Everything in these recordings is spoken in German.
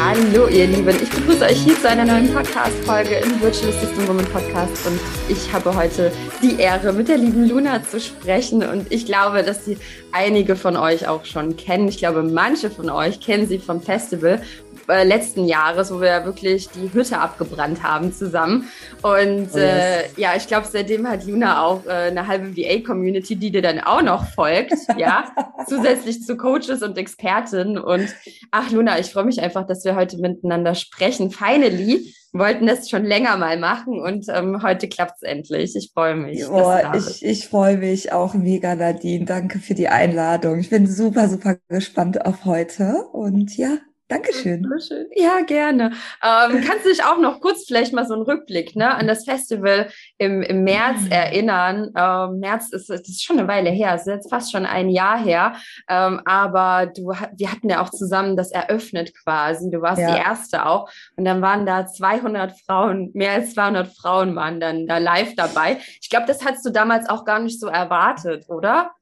Hallo ihr Lieben, ich begrüße euch hier zu einer neuen Podcast-Folge im Virtual Assistant Woman Podcast. Und ich habe heute die Ehre, mit der lieben Luna zu sprechen. Und ich glaube, dass sie einige von euch auch schon kennen. Ich glaube, manche von euch kennen sie vom Festival äh, letzten Jahres, wo wir wirklich die Hütte abgebrannt haben zusammen. Und oh yes. äh, ja, ich glaube, seitdem hat Luna auch äh, eine halbe VA-Community, die dir dann auch noch folgt, ja, zusätzlich zu Coaches und Experten. Und ach, Luna, ich freue mich einfach, dass wir heute miteinander sprechen. Finally wollten das schon länger mal machen und ähm, heute klappt es endlich. Ich freue mich. Oh, ich, ich freue mich auch mega, Nadine. Danke für die Einladung. Ich bin super, super gespannt auf heute und ja, Dankeschön. Ja, gerne. Ähm, kannst du dich auch noch kurz vielleicht mal so einen Rückblick ne, an das Festival im, im März mhm. erinnern? Ähm, März ist, ist schon eine Weile her, es ist jetzt fast schon ein Jahr her. Ähm, aber du, wir hatten ja auch zusammen das eröffnet quasi. Du warst ja. die erste auch. Und dann waren da 200 Frauen, mehr als 200 Frauen waren dann da live dabei. Ich glaube, das hattest du damals auch gar nicht so erwartet, oder?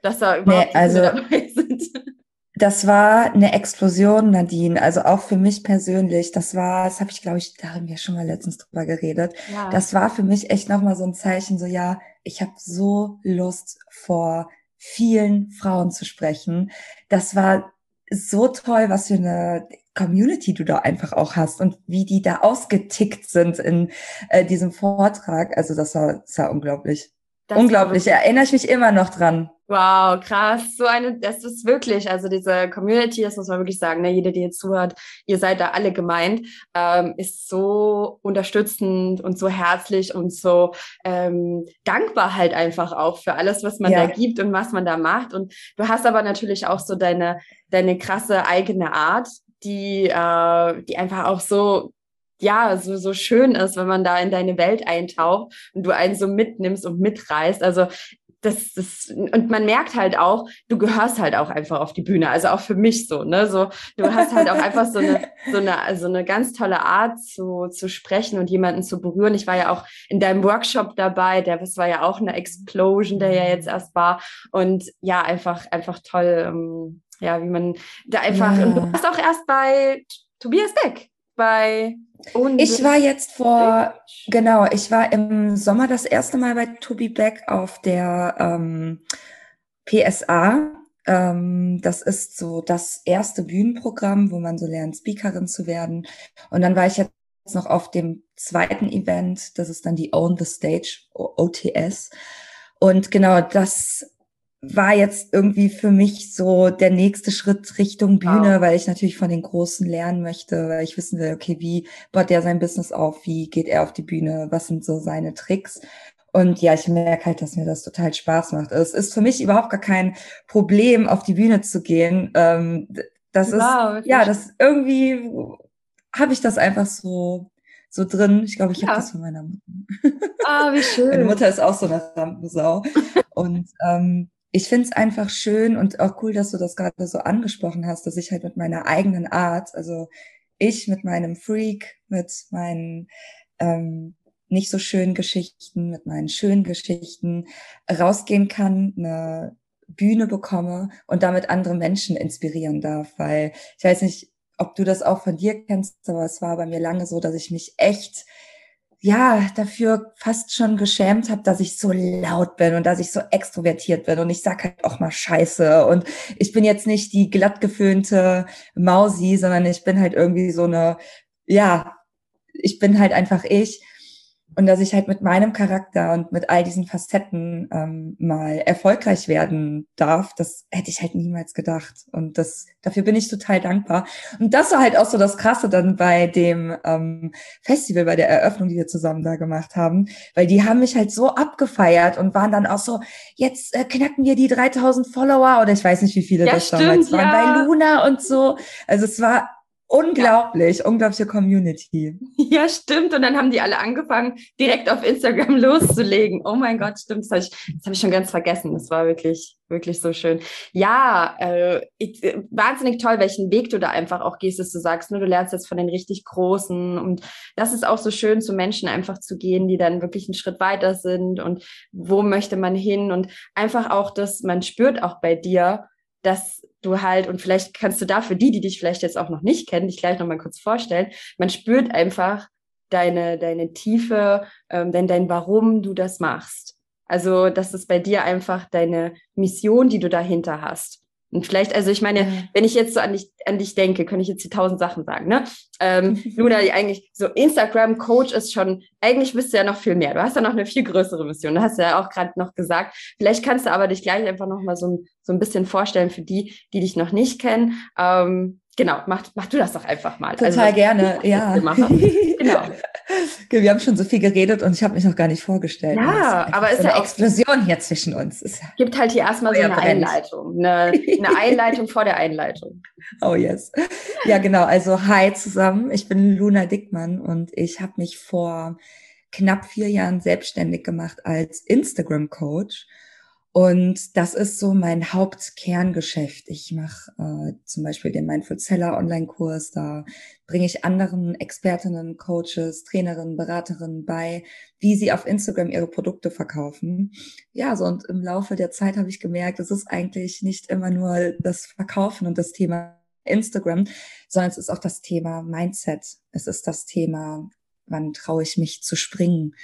Dass da überhaupt nee, also, dabei sind. Das war eine Explosion, Nadine. Also auch für mich persönlich. Das war, das habe ich, glaube ich, da haben wir schon mal letztens drüber geredet. Ja. Das war für mich echt nochmal so ein Zeichen, so ja, ich habe so Lust vor vielen Frauen zu sprechen. Das war so toll, was für eine Community du da einfach auch hast und wie die da ausgetickt sind in äh, diesem Vortrag. Also das war, das war unglaublich. Das unglaublich. Erinnere ich mich immer noch dran. Wow, krass. So eine, das ist wirklich, also diese Community, das muss man wirklich sagen, ne, jeder, der jetzt zuhört, ihr seid da alle gemeint, ähm, ist so unterstützend und so herzlich und so ähm, dankbar halt einfach auch für alles, was man ja. da gibt und was man da macht. Und du hast aber natürlich auch so deine, deine krasse eigene Art, die, äh, die einfach auch so ja, so, so schön ist, wenn man da in deine Welt eintaucht und du einen so mitnimmst und mitreißt. Also das, das, und man merkt halt auch, du gehörst halt auch einfach auf die Bühne. Also auch für mich so, ne? So, du hast halt auch einfach so eine, so eine, also eine ganz tolle Art zu, zu sprechen und jemanden zu berühren. Ich war ja auch in deinem Workshop dabei, der, das war ja auch eine Explosion, der ja jetzt erst war. Und ja, einfach, einfach toll, ähm, ja, wie man da einfach, ja. und du warst auch erst bei Tobias Beck, bei und ich war jetzt vor, genau, ich war im Sommer das erste Mal bei Tobi Beck auf der ähm, PSA. Ähm, das ist so das erste Bühnenprogramm, wo man so lernt, Speakerin zu werden. Und dann war ich jetzt noch auf dem zweiten Event, das ist dann die Own the Stage, OTS. Und genau, das war jetzt irgendwie für mich so der nächste Schritt Richtung Bühne, wow. weil ich natürlich von den Großen lernen möchte, weil ich wissen will, okay, wie baut der sein Business auf, wie geht er auf die Bühne, was sind so seine Tricks. Und ja, ich merke halt, dass mir das total Spaß macht. Es ist für mich überhaupt gar kein Problem, auf die Bühne zu gehen. Ähm, das wow, ist, ja, das irgendwie habe ich das einfach so so drin. Ich glaube, ich ja. habe das von meiner Mutter. Ah, wie schön. Meine Mutter ist auch so eine Rampensau. Und ähm, ich finde es einfach schön und auch cool, dass du das gerade so angesprochen hast, dass ich halt mit meiner eigenen Art, also ich mit meinem Freak, mit meinen ähm, nicht so schönen Geschichten, mit meinen schönen Geschichten rausgehen kann, eine Bühne bekomme und damit andere Menschen inspirieren darf, weil ich weiß nicht, ob du das auch von dir kennst, aber es war bei mir lange so, dass ich mich echt ja, dafür fast schon geschämt habe, dass ich so laut bin und dass ich so extrovertiert bin. Und ich sag halt auch mal Scheiße. Und ich bin jetzt nicht die glatt geföhnte Mausi, sondern ich bin halt irgendwie so eine, ja, ich bin halt einfach ich und dass ich halt mit meinem Charakter und mit all diesen Facetten ähm, mal erfolgreich werden darf, das hätte ich halt niemals gedacht. Und das dafür bin ich total dankbar. Und das war halt auch so das Krasse dann bei dem ähm, Festival, bei der Eröffnung, die wir zusammen da gemacht haben, weil die haben mich halt so abgefeiert und waren dann auch so, jetzt äh, knacken wir die 3000 Follower oder ich weiß nicht, wie viele ja, das stimmt, damals waren, ja. bei Luna und so. Also es war Unglaublich, ja. unglaubliche Community. Ja, stimmt. Und dann haben die alle angefangen, direkt auf Instagram loszulegen. Oh mein Gott, stimmt. Das habe ich, das hab ich schon ganz vergessen. Das war wirklich, wirklich so schön. Ja, äh, ich, wahnsinnig toll, welchen Weg du da einfach auch gehst, dass du sagst, ne, du lernst jetzt von den richtig Großen. Und das ist auch so schön, zu Menschen einfach zu gehen, die dann wirklich einen Schritt weiter sind und wo möchte man hin. Und einfach auch, dass man spürt auch bei dir, dass du halt, und vielleicht kannst du da für die, die dich vielleicht jetzt auch noch nicht kennen, dich gleich nochmal kurz vorstellen, man spürt einfach deine, deine Tiefe, ähm, dein, dein Warum du das machst. Also, das ist bei dir einfach deine Mission, die du dahinter hast. Und vielleicht, also ich meine, mhm. wenn ich jetzt so an dich, an dich denke, könnte ich jetzt die tausend Sachen sagen, ne? Ähm, Luna, die eigentlich so Instagram-Coach ist schon, eigentlich bist du ja noch viel mehr. Du hast ja noch eine viel größere Mission. Du hast ja auch gerade noch gesagt. Vielleicht kannst du aber dich gleich einfach noch mal so, so ein bisschen vorstellen für die, die dich noch nicht kennen. Ähm, genau, mach, mach du das doch einfach mal. Total also, gerne, ja. genau. Wir haben schon so viel geredet und ich habe mich noch gar nicht vorgestellt. Ja, aber es ist eine ja Explosion hier zwischen uns. Es gibt halt hier erstmal so eine brennt. Einleitung, eine, eine Einleitung vor der Einleitung. Oh yes. Ja, genau. Also hi zusammen. Ich bin Luna Dickmann und ich habe mich vor knapp vier Jahren selbstständig gemacht als Instagram-Coach und das ist so mein Hauptkerngeschäft. Ich mache äh, zum Beispiel den Mindful Seller Online-Kurs. Da bringe ich anderen Expertinnen, Coaches, Trainerinnen, Beraterinnen bei, wie sie auf Instagram ihre Produkte verkaufen. Ja, so und im Laufe der Zeit habe ich gemerkt, es ist eigentlich nicht immer nur das Verkaufen und das Thema Instagram, sondern es ist auch das Thema Mindset. Es ist das Thema, wann traue ich mich zu springen?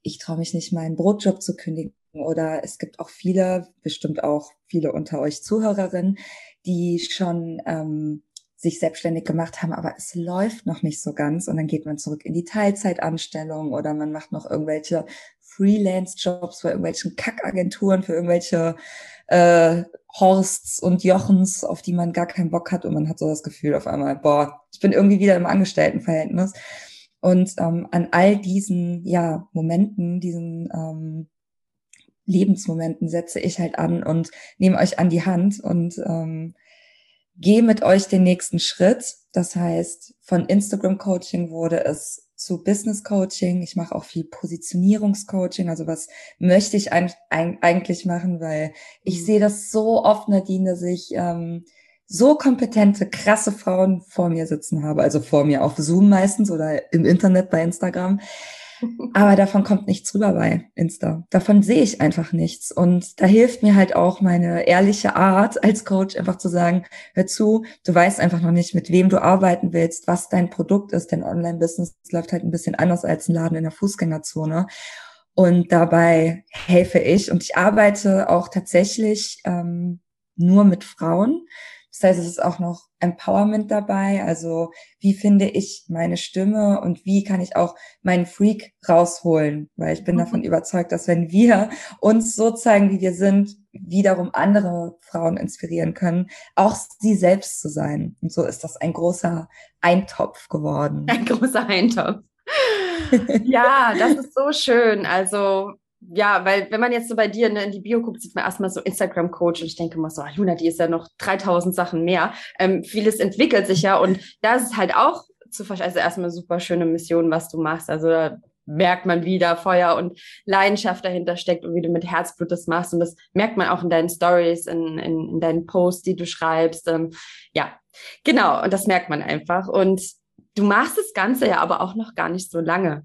Ich traue mich nicht, meinen Brotjob zu kündigen oder es gibt auch viele, bestimmt auch viele unter euch Zuhörerinnen, die schon ähm, sich selbstständig gemacht haben, aber es läuft noch nicht so ganz und dann geht man zurück in die Teilzeitanstellung oder man macht noch irgendwelche Freelance-Jobs für irgendwelchen Kackagenturen, für irgendwelche äh, Horsts und Jochens, auf die man gar keinen Bock hat und man hat so das Gefühl auf einmal, boah, ich bin irgendwie wieder im Angestelltenverhältnis. Und ähm, an all diesen ja, Momenten, diesen ähm, Lebensmomenten setze ich halt an und nehme euch an die Hand und ähm, gehe mit euch den nächsten Schritt. Das heißt, von Instagram Coaching wurde es zu Business Coaching. Ich mache auch viel Positionierungscoaching. Also was möchte ich eigentlich machen, weil ich mhm. sehe das so oft, Nadine, dass ich ähm, so kompetente, krasse Frauen vor mir sitzen habe. Also vor mir auf Zoom meistens oder im Internet bei Instagram aber davon kommt nichts rüber bei Insta. Davon sehe ich einfach nichts. Und da hilft mir halt auch meine ehrliche Art als Coach einfach zu sagen, hör zu, du weißt einfach noch nicht, mit wem du arbeiten willst, was dein Produkt ist. Denn Online-Business läuft halt ein bisschen anders als ein Laden in der Fußgängerzone. Und dabei helfe ich. Und ich arbeite auch tatsächlich ähm, nur mit Frauen. Das heißt, es ist auch noch Empowerment dabei. Also wie finde ich meine Stimme und wie kann ich auch meinen Freak rausholen? Weil ich bin mhm. davon überzeugt, dass wenn wir uns so zeigen, wie wir sind, wiederum andere Frauen inspirieren können, auch sie selbst zu sein. Und so ist das ein großer Eintopf geworden. Ein großer Eintopf. ja, das ist so schön. Also ja, weil wenn man jetzt so bei dir ne, in die Bio guckt, sieht man erstmal so Instagram-Coach und ich denke immer so, ah, Luna, die ist ja noch 3000 Sachen mehr. Ähm, vieles entwickelt sich ja und da ist halt auch zu verstehen, also erstmal super schöne Mission, was du machst. Also da merkt man, wie da Feuer und Leidenschaft dahinter steckt und wie du mit Herzblut das machst und das merkt man auch in deinen Stories, in, in, in deinen Posts, die du schreibst. Ähm, ja, genau, und das merkt man einfach und du machst das Ganze ja aber auch noch gar nicht so lange.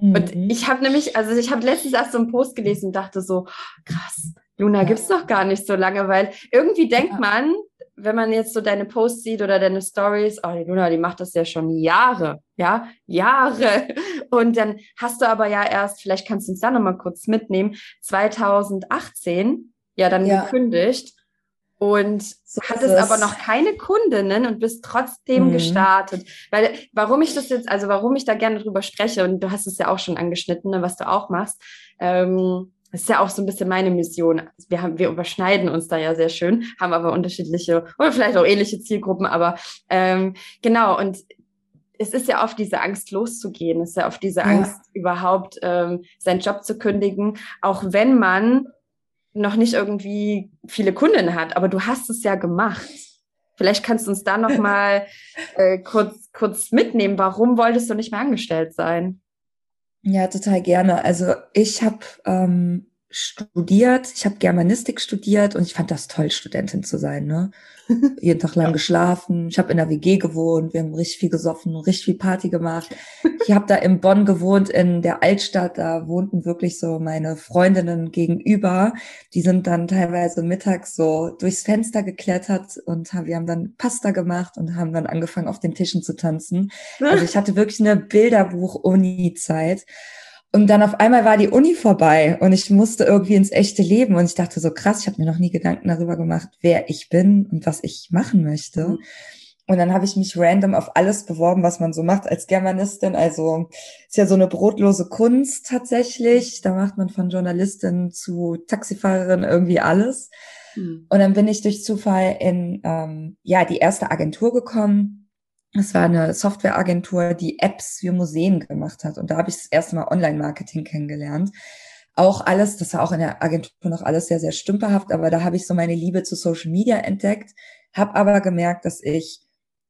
Und mhm. ich habe nämlich, also ich habe letztens erst so einen Post gelesen und dachte so, krass, Luna ja. gibt's noch gar nicht so lange, weil irgendwie denkt ja. man, wenn man jetzt so deine Posts sieht oder deine Stories, oh, die Luna, die macht das ja schon Jahre, ja, Jahre. Und dann hast du aber ja erst, vielleicht kannst du uns da nochmal kurz mitnehmen, 2018 ja dann ja. gekündigt und so hattest aber noch keine Kundinnen und bist trotzdem mhm. gestartet. Weil, warum ich das jetzt, also warum ich da gerne drüber spreche, und du hast es ja auch schon angeschnitten, ne, was du auch machst, ähm, das ist ja auch so ein bisschen meine Mission. Wir haben, wir überschneiden uns da ja sehr schön, haben aber unterschiedliche oder vielleicht auch ähnliche Zielgruppen, aber ähm, genau, und es ist ja oft diese Angst loszugehen, es ist ja oft diese ja. Angst überhaupt ähm, seinen Job zu kündigen, auch wenn man noch nicht irgendwie viele Kunden hat, aber du hast es ja gemacht. Vielleicht kannst du uns da noch mal äh, kurz, kurz mitnehmen. Warum wolltest du nicht mehr angestellt sein? Ja, total gerne. Also ich habe ähm, studiert, ich habe Germanistik studiert und ich fand das toll, Studentin zu sein. Ne? Jeden Tag lang ja. geschlafen, ich habe in der WG gewohnt, wir haben richtig viel gesoffen, richtig viel Party gemacht. Ich habe da in Bonn gewohnt, in der Altstadt, da wohnten wirklich so meine Freundinnen gegenüber. Die sind dann teilweise mittags so durchs Fenster geklettert und haben, wir haben dann Pasta gemacht und haben dann angefangen, auf den Tischen zu tanzen. Also ich hatte wirklich eine Bilderbuch-Uni-Zeit. Und dann auf einmal war die Uni vorbei und ich musste irgendwie ins echte Leben und ich dachte so krass, ich habe mir noch nie Gedanken darüber gemacht, wer ich bin und was ich machen möchte. Mhm. Und dann habe ich mich random auf alles beworben, was man so macht als Germanistin. Also ist ja so eine brotlose Kunst tatsächlich. Da macht man von Journalistin zu Taxifahrerin irgendwie alles. Mhm. Und dann bin ich durch Zufall in ähm, ja die erste Agentur gekommen es war eine Softwareagentur, die Apps für Museen gemacht hat. Und da habe ich das erste Mal Online-Marketing kennengelernt. Auch alles, das war auch in der Agentur noch alles sehr, sehr stümperhaft, aber da habe ich so meine Liebe zu Social Media entdeckt, habe aber gemerkt, dass ich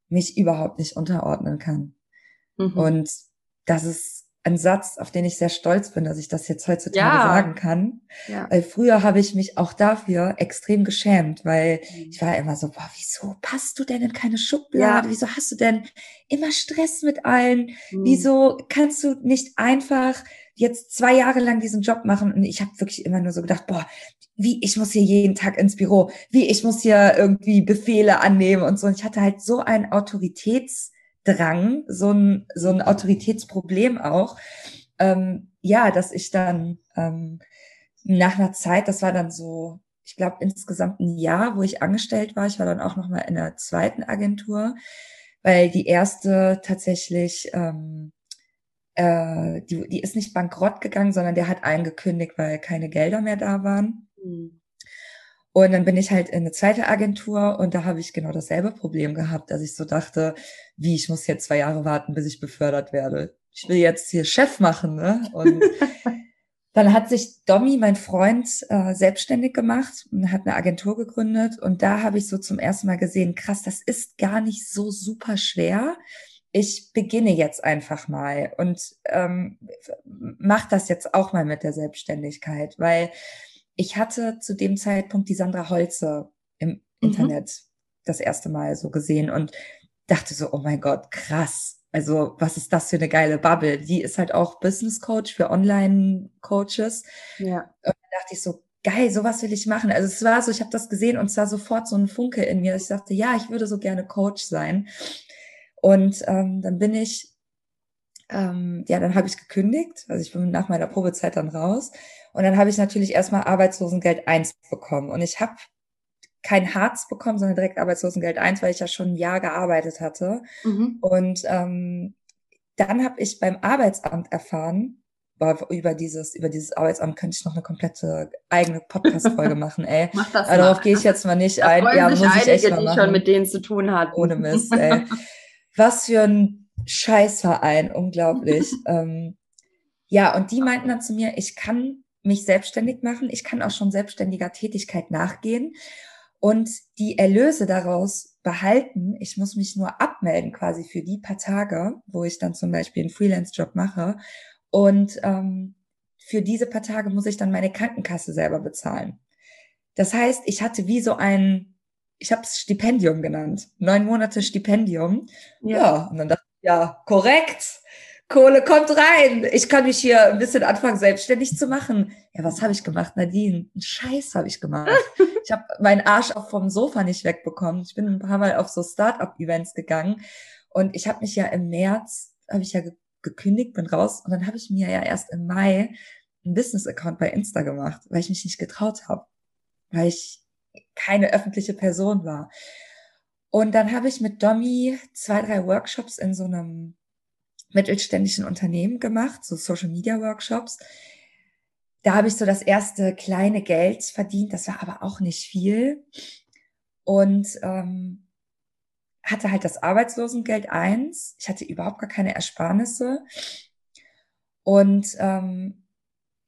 mich überhaupt nicht unterordnen kann. Mhm. Und das ist ein Satz, auf den ich sehr stolz bin, dass ich das jetzt heutzutage ja. sagen kann. Ja. Weil früher habe ich mich auch dafür extrem geschämt, weil mhm. ich war immer so, boah, wieso passt du denn in keine Schublade? Ja. Wieso hast du denn immer Stress mit allen? Mhm. Wieso kannst du nicht einfach jetzt zwei Jahre lang diesen Job machen? Und ich habe wirklich immer nur so gedacht, boah, wie ich muss hier jeden Tag ins Büro, wie ich muss hier irgendwie Befehle annehmen und so. Und ich hatte halt so ein Autoritäts Drang, so ein, so ein Autoritätsproblem auch. Ähm, ja, dass ich dann ähm, nach einer Zeit, das war dann so, ich glaube insgesamt ein Jahr, wo ich angestellt war. Ich war dann auch noch mal in der zweiten Agentur, weil die erste tatsächlich, ähm, äh, die, die ist nicht bankrott gegangen, sondern der hat eingekündigt, weil keine Gelder mehr da waren. Mhm. Und dann bin ich halt in eine zweite Agentur und da habe ich genau dasselbe Problem gehabt, dass ich so dachte, wie, ich muss jetzt zwei Jahre warten, bis ich befördert werde. Ich will jetzt hier Chef machen, ne? Und dann hat sich Domi, mein Freund, äh, selbstständig gemacht und hat eine Agentur gegründet. Und da habe ich so zum ersten Mal gesehen, krass, das ist gar nicht so super schwer. Ich beginne jetzt einfach mal und ähm, mach das jetzt auch mal mit der Selbstständigkeit, weil ich hatte zu dem Zeitpunkt die Sandra Holze im mhm. Internet das erste Mal so gesehen und dachte so, oh mein Gott, krass. Also, was ist das für eine geile Bubble? Die ist halt auch Business Coach für Online-Coaches. Ja. Und dann dachte ich so, geil, sowas will ich machen. Also es war so, ich habe das gesehen und es war sofort so ein Funke in mir. Ich dachte, ja, ich würde so gerne Coach sein. Und ähm, dann bin ich, ähm, ja, dann habe ich gekündigt. Also ich bin nach meiner Probezeit dann raus und dann habe ich natürlich erstmal Arbeitslosengeld 1 bekommen. Und ich habe kein Harz bekommen, sondern direkt Arbeitslosengeld 1, weil ich ja schon ein Jahr gearbeitet hatte. Mhm. Und ähm, dann habe ich beim Arbeitsamt erfahren, über dieses, über dieses Arbeitsamt könnte ich noch eine komplette eigene Podcast-Folge machen, ey. Mach das Aber darauf gehe ich jetzt mal nicht da ein. Ja, muss ich echt mal machen. schon mit denen zu tun hat. Ohne Mist, ey. Was für ein Scheißverein, unglaublich. ähm, ja, und die meinten dann zu mir, ich kann mich selbstständig machen. Ich kann auch schon selbstständiger Tätigkeit nachgehen und die Erlöse daraus behalten. Ich muss mich nur abmelden quasi für die paar Tage, wo ich dann zum Beispiel einen Freelance-Job mache. Und ähm, für diese paar Tage muss ich dann meine Krankenkasse selber bezahlen. Das heißt, ich hatte wie so ein, ich habe es Stipendium genannt, neun Monate Stipendium. Ja. ja, und dann dachte ich, ja, korrekt. Kohle kommt rein. Ich kann mich hier ein bisschen anfangen, selbstständig zu machen. Ja, was habe ich gemacht, Nadine? Scheiß habe ich gemacht. ich habe meinen Arsch auch vom Sofa nicht wegbekommen. Ich bin ein paar Mal auf so Start-up-Events gegangen und ich habe mich ja im März, habe ich ja ge gekündigt, bin raus und dann habe ich mir ja erst im Mai einen Business-Account bei Insta gemacht, weil ich mich nicht getraut habe, weil ich keine öffentliche Person war. Und dann habe ich mit Domi zwei, drei Workshops in so einem mittelständischen Unternehmen gemacht, so Social Media Workshops. Da habe ich so das erste kleine Geld verdient, das war aber auch nicht viel. Und ähm, hatte halt das Arbeitslosengeld eins. Ich hatte überhaupt gar keine Ersparnisse. Und ähm,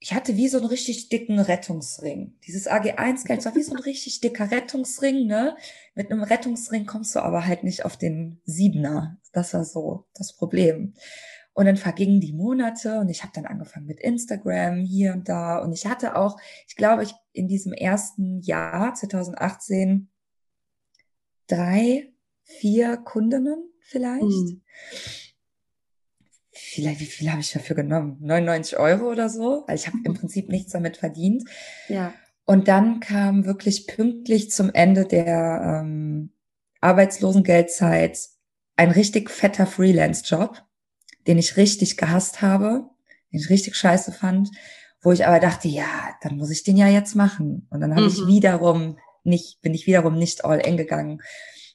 ich hatte wie so einen richtig dicken Rettungsring. Dieses AG1-Geld war wie so ein richtig dicker Rettungsring, ne? Mit einem Rettungsring kommst du aber halt nicht auf den Siebener. Das war so das Problem. Und dann vergingen die Monate und ich habe dann angefangen mit Instagram hier und da. Und ich hatte auch, ich glaube, ich in diesem ersten Jahr 2018 drei, vier Kundinnen vielleicht. Mhm. Vielleicht, wie viel habe ich dafür genommen? 99 Euro oder so? Weil ich habe im Prinzip nichts damit verdient. Ja. Und dann kam wirklich pünktlich zum Ende der ähm, Arbeitslosengeldzeit ein richtig fetter Freelance-Job den ich richtig gehasst habe, den ich richtig scheiße fand, wo ich aber dachte, ja, dann muss ich den ja jetzt machen. Und dann habe mhm. ich wiederum nicht, bin ich wiederum nicht all in gegangen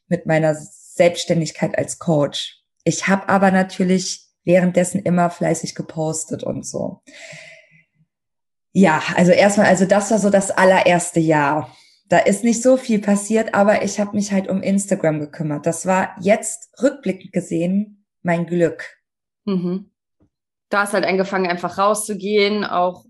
mit meiner Selbstständigkeit als Coach. Ich habe aber natürlich währenddessen immer fleißig gepostet und so. Ja, also erstmal, also das war so das allererste Jahr. Da ist nicht so viel passiert, aber ich habe mich halt um Instagram gekümmert. Das war jetzt rückblickend gesehen mein Glück. Mhm. Da hast halt angefangen, einfach rauszugehen, auch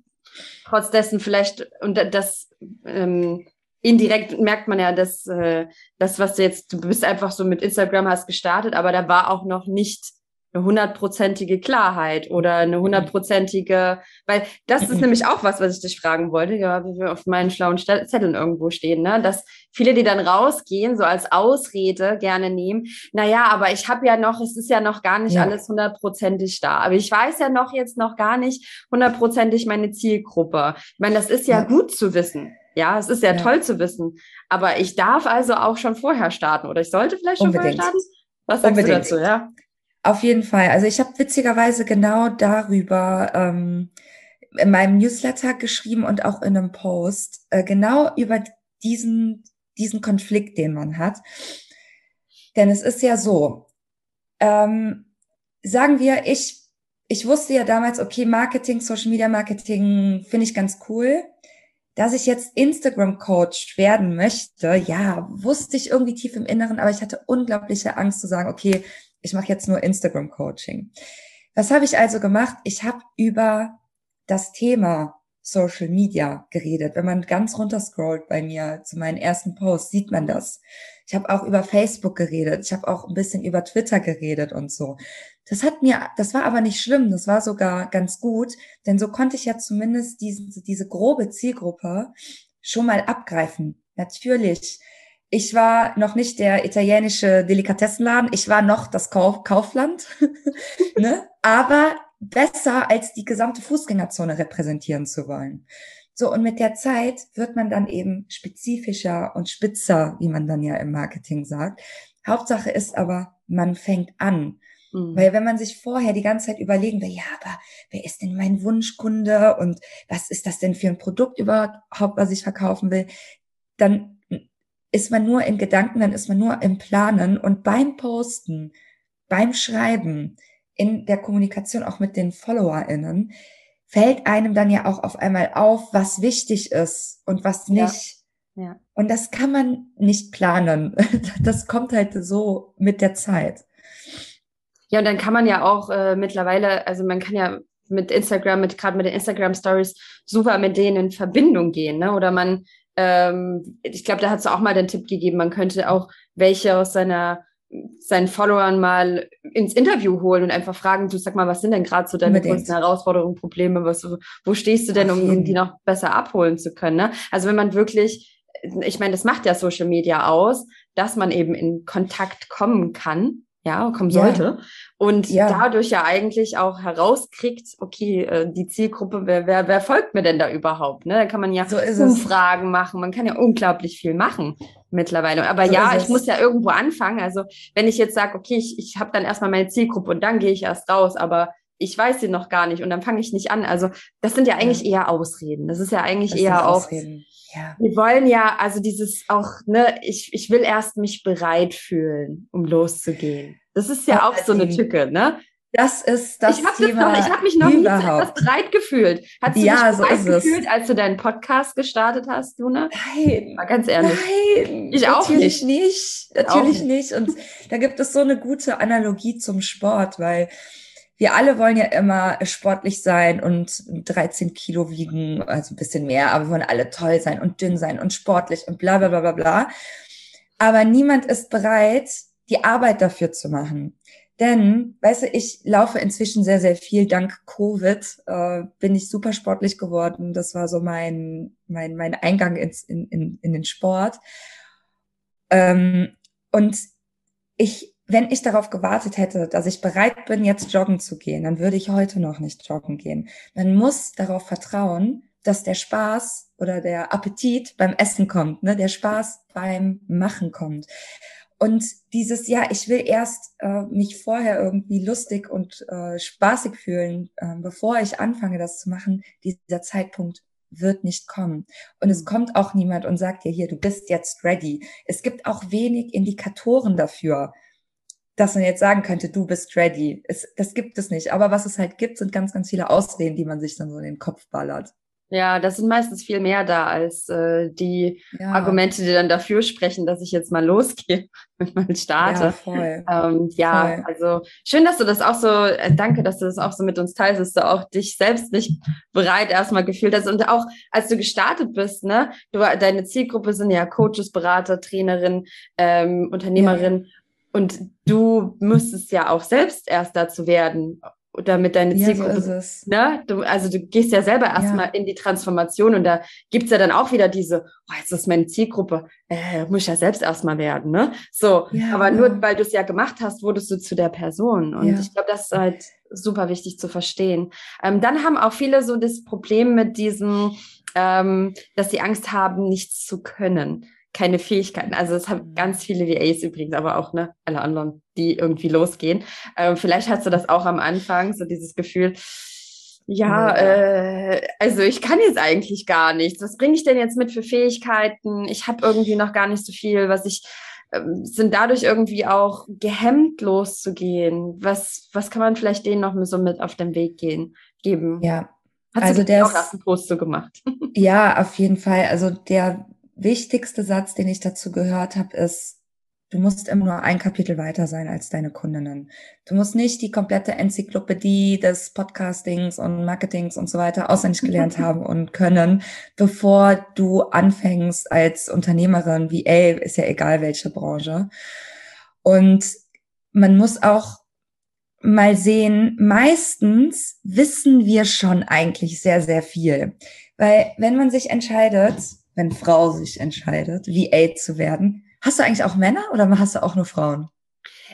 trotz dessen vielleicht, und das ähm, indirekt merkt man ja, dass äh, das, was du jetzt, du bist einfach so mit Instagram hast gestartet, aber da war auch noch nicht eine hundertprozentige Klarheit oder eine hundertprozentige, weil das ist nämlich auch was, was ich dich fragen wollte, ja, wie wir auf meinen schlauen Zetteln irgendwo stehen, ne? dass viele, die dann rausgehen, so als Ausrede gerne nehmen, naja, aber ich habe ja noch, es ist ja noch gar nicht ja. alles hundertprozentig da, aber ich weiß ja noch jetzt noch gar nicht hundertprozentig meine Zielgruppe. Ich meine, das ist ja, ja. gut zu wissen. Ja, es ist ja, ja, toll zu wissen. Aber ich darf also auch schon vorher starten oder ich sollte vielleicht schon Unbedingt. vorher starten. Was sagst Unbedingt. du dazu, ja? Auf jeden Fall. Also ich habe witzigerweise genau darüber ähm, in meinem Newsletter geschrieben und auch in einem Post, äh, genau über diesen, diesen Konflikt, den man hat. Denn es ist ja so, ähm, sagen wir, ich, ich wusste ja damals, okay, Marketing, Social Media Marketing finde ich ganz cool. Dass ich jetzt Instagram Coach werden möchte, ja, wusste ich irgendwie tief im Inneren, aber ich hatte unglaubliche Angst zu sagen, okay, ich mache jetzt nur Instagram-Coaching. Was habe ich also gemacht? Ich habe über das Thema Social Media geredet. Wenn man ganz runter scrollt bei mir zu meinen ersten Posts, sieht man das. Ich habe auch über Facebook geredet. Ich habe auch ein bisschen über Twitter geredet und so. Das hat mir, das war aber nicht schlimm. Das war sogar ganz gut, denn so konnte ich ja zumindest diese, diese grobe Zielgruppe schon mal abgreifen. Natürlich ich war noch nicht der italienische Delikatessenladen, ich war noch das Kauf Kaufland, ne? aber besser als die gesamte Fußgängerzone repräsentieren zu wollen. So, und mit der Zeit wird man dann eben spezifischer und spitzer, wie man dann ja im Marketing sagt. Hauptsache ist aber, man fängt an. Mhm. Weil wenn man sich vorher die ganze Zeit überlegen will, ja, aber wer ist denn mein Wunschkunde und was ist das denn für ein Produkt überhaupt, was ich verkaufen will, dann ist man nur in Gedanken, dann ist man nur im Planen und beim Posten, beim Schreiben, in der Kommunikation auch mit den FollowerInnen, fällt einem dann ja auch auf einmal auf, was wichtig ist und was nicht. Ja. ja. Und das kann man nicht planen. Das kommt halt so mit der Zeit. Ja, und dann kann man ja auch äh, mittlerweile, also man kann ja mit Instagram, mit gerade mit den Instagram Stories super mit denen in Verbindung gehen, ne? Oder man ähm, ich glaube, da hat es auch mal den Tipp gegeben, man könnte auch welche aus seiner seinen Followern mal ins Interview holen und einfach fragen, du sag mal, was sind denn gerade so deine größten Herausforderungen, Probleme, was, wo stehst du denn, um, um die noch besser abholen zu können? Ne? Also wenn man wirklich, ich meine, das macht ja Social Media aus, dass man eben in Kontakt kommen kann ja, kommen sollte. Ja. Und ja. dadurch ja eigentlich auch herauskriegt, okay, äh, die Zielgruppe, wer, wer, wer folgt mir denn da überhaupt? Ne? Da kann man ja so Umfragen es. machen, man kann ja unglaublich viel machen mittlerweile. Aber so ja, ich muss ja irgendwo anfangen. Also wenn ich jetzt sage, okay, ich, ich habe dann erstmal meine Zielgruppe und dann gehe ich erst raus, aber ich weiß sie noch gar nicht und dann fange ich nicht an. Also das sind ja eigentlich ja. eher Ausreden. Das ist ja eigentlich das eher auch. Ausreden. Ja. Wir wollen ja, also dieses auch, ne, ich, ich will erst mich bereit fühlen, um loszugehen. Das ist ja auch so eine Tücke, ne? Das ist das ich Thema. Noch, ich habe mich noch überhaupt. nie so bereit gefühlt. Hast du ja, dich bereit so gefühlt, als du deinen Podcast gestartet hast, Juna? Nein. Mal ganz ehrlich. Nein. Ich auch natürlich nicht. nicht. Natürlich nicht. nicht. Und da gibt es so eine gute Analogie zum Sport, weil wir alle wollen ja immer sportlich sein und 13 Kilo wiegen, also ein bisschen mehr, aber wir wollen alle toll sein und dünn sein und sportlich und bla bla bla bla bla. Aber niemand ist bereit, die Arbeit dafür zu machen. Denn, weißt du, ich laufe inzwischen sehr, sehr viel. Dank Covid äh, bin ich super sportlich geworden. Das war so mein, mein, mein Eingang ins, in, in, in den Sport. Ähm, und ich, wenn ich darauf gewartet hätte, dass ich bereit bin, jetzt joggen zu gehen, dann würde ich heute noch nicht joggen gehen. Man muss darauf vertrauen, dass der Spaß oder der Appetit beim Essen kommt, ne? der Spaß beim Machen kommt. Und dieses, ja, ich will erst äh, mich vorher irgendwie lustig und äh, spaßig fühlen, äh, bevor ich anfange, das zu machen, dieser Zeitpunkt wird nicht kommen. Und es mhm. kommt auch niemand und sagt dir hier, du bist jetzt ready. Es gibt auch wenig Indikatoren dafür, dass man jetzt sagen könnte, du bist ready. Es, das gibt es nicht. Aber was es halt gibt, sind ganz, ganz viele Ausreden, die man sich dann so in den Kopf ballert. Ja, das sind meistens viel mehr da als äh, die ja. Argumente, die dann dafür sprechen, dass ich jetzt mal losgehe und mal starte. Ja, voll. Ähm, ja, voll. also schön, dass du das auch so, äh, danke, dass du das auch so mit uns teilst, dass du auch dich selbst nicht bereit erstmal gefühlt hast. Und auch als du gestartet bist, ne, du, deine Zielgruppe sind ja Coaches, Berater, Trainerin, ähm, Unternehmerin. Ja. Und du müsstest ja auch selbst erst dazu werden, damit deine Zielgruppe. Ja, so ne? Du, also du gehst ja selber erstmal ja. in die Transformation und da gibt's ja dann auch wieder diese, oh, jetzt ist meine Zielgruppe, äh, muss ich ja selbst erstmal werden, ne? So, ja, aber nur weil du es ja gemacht hast, wurdest du zu der Person. Und ich glaube, das ist halt super wichtig zu verstehen. Ähm, dann haben auch viele so das Problem mit diesem, ähm, dass sie Angst haben, nichts zu können keine Fähigkeiten. Also es haben ganz viele VAs übrigens, aber auch ne, alle anderen, die irgendwie losgehen. Ähm, vielleicht hast du das auch am Anfang, so dieses Gefühl, ja, äh, also ich kann jetzt eigentlich gar nichts. Was bringe ich denn jetzt mit für Fähigkeiten? Ich habe irgendwie noch gar nicht so viel, was ich ähm, sind dadurch irgendwie auch gehemmt loszugehen. Was was kann man vielleicht denen noch so mit auf den Weg gehen geben? Ja. Hast also du der auch erst einen Post so gemacht? Ja, auf jeden Fall. Also der wichtigste Satz, den ich dazu gehört habe, ist, du musst immer nur ein Kapitel weiter sein als deine Kundinnen. Du musst nicht die komplette Enzyklopädie des Podcastings und Marketings und so weiter auswendig gelernt haben und können, bevor du anfängst als Unternehmerin, wie, ey, ist ja egal welche Branche. Und man muss auch mal sehen, meistens wissen wir schon eigentlich sehr, sehr viel. Weil wenn man sich entscheidet, wenn Frau sich entscheidet, VA zu werden. Hast du eigentlich auch Männer oder hast du auch nur Frauen?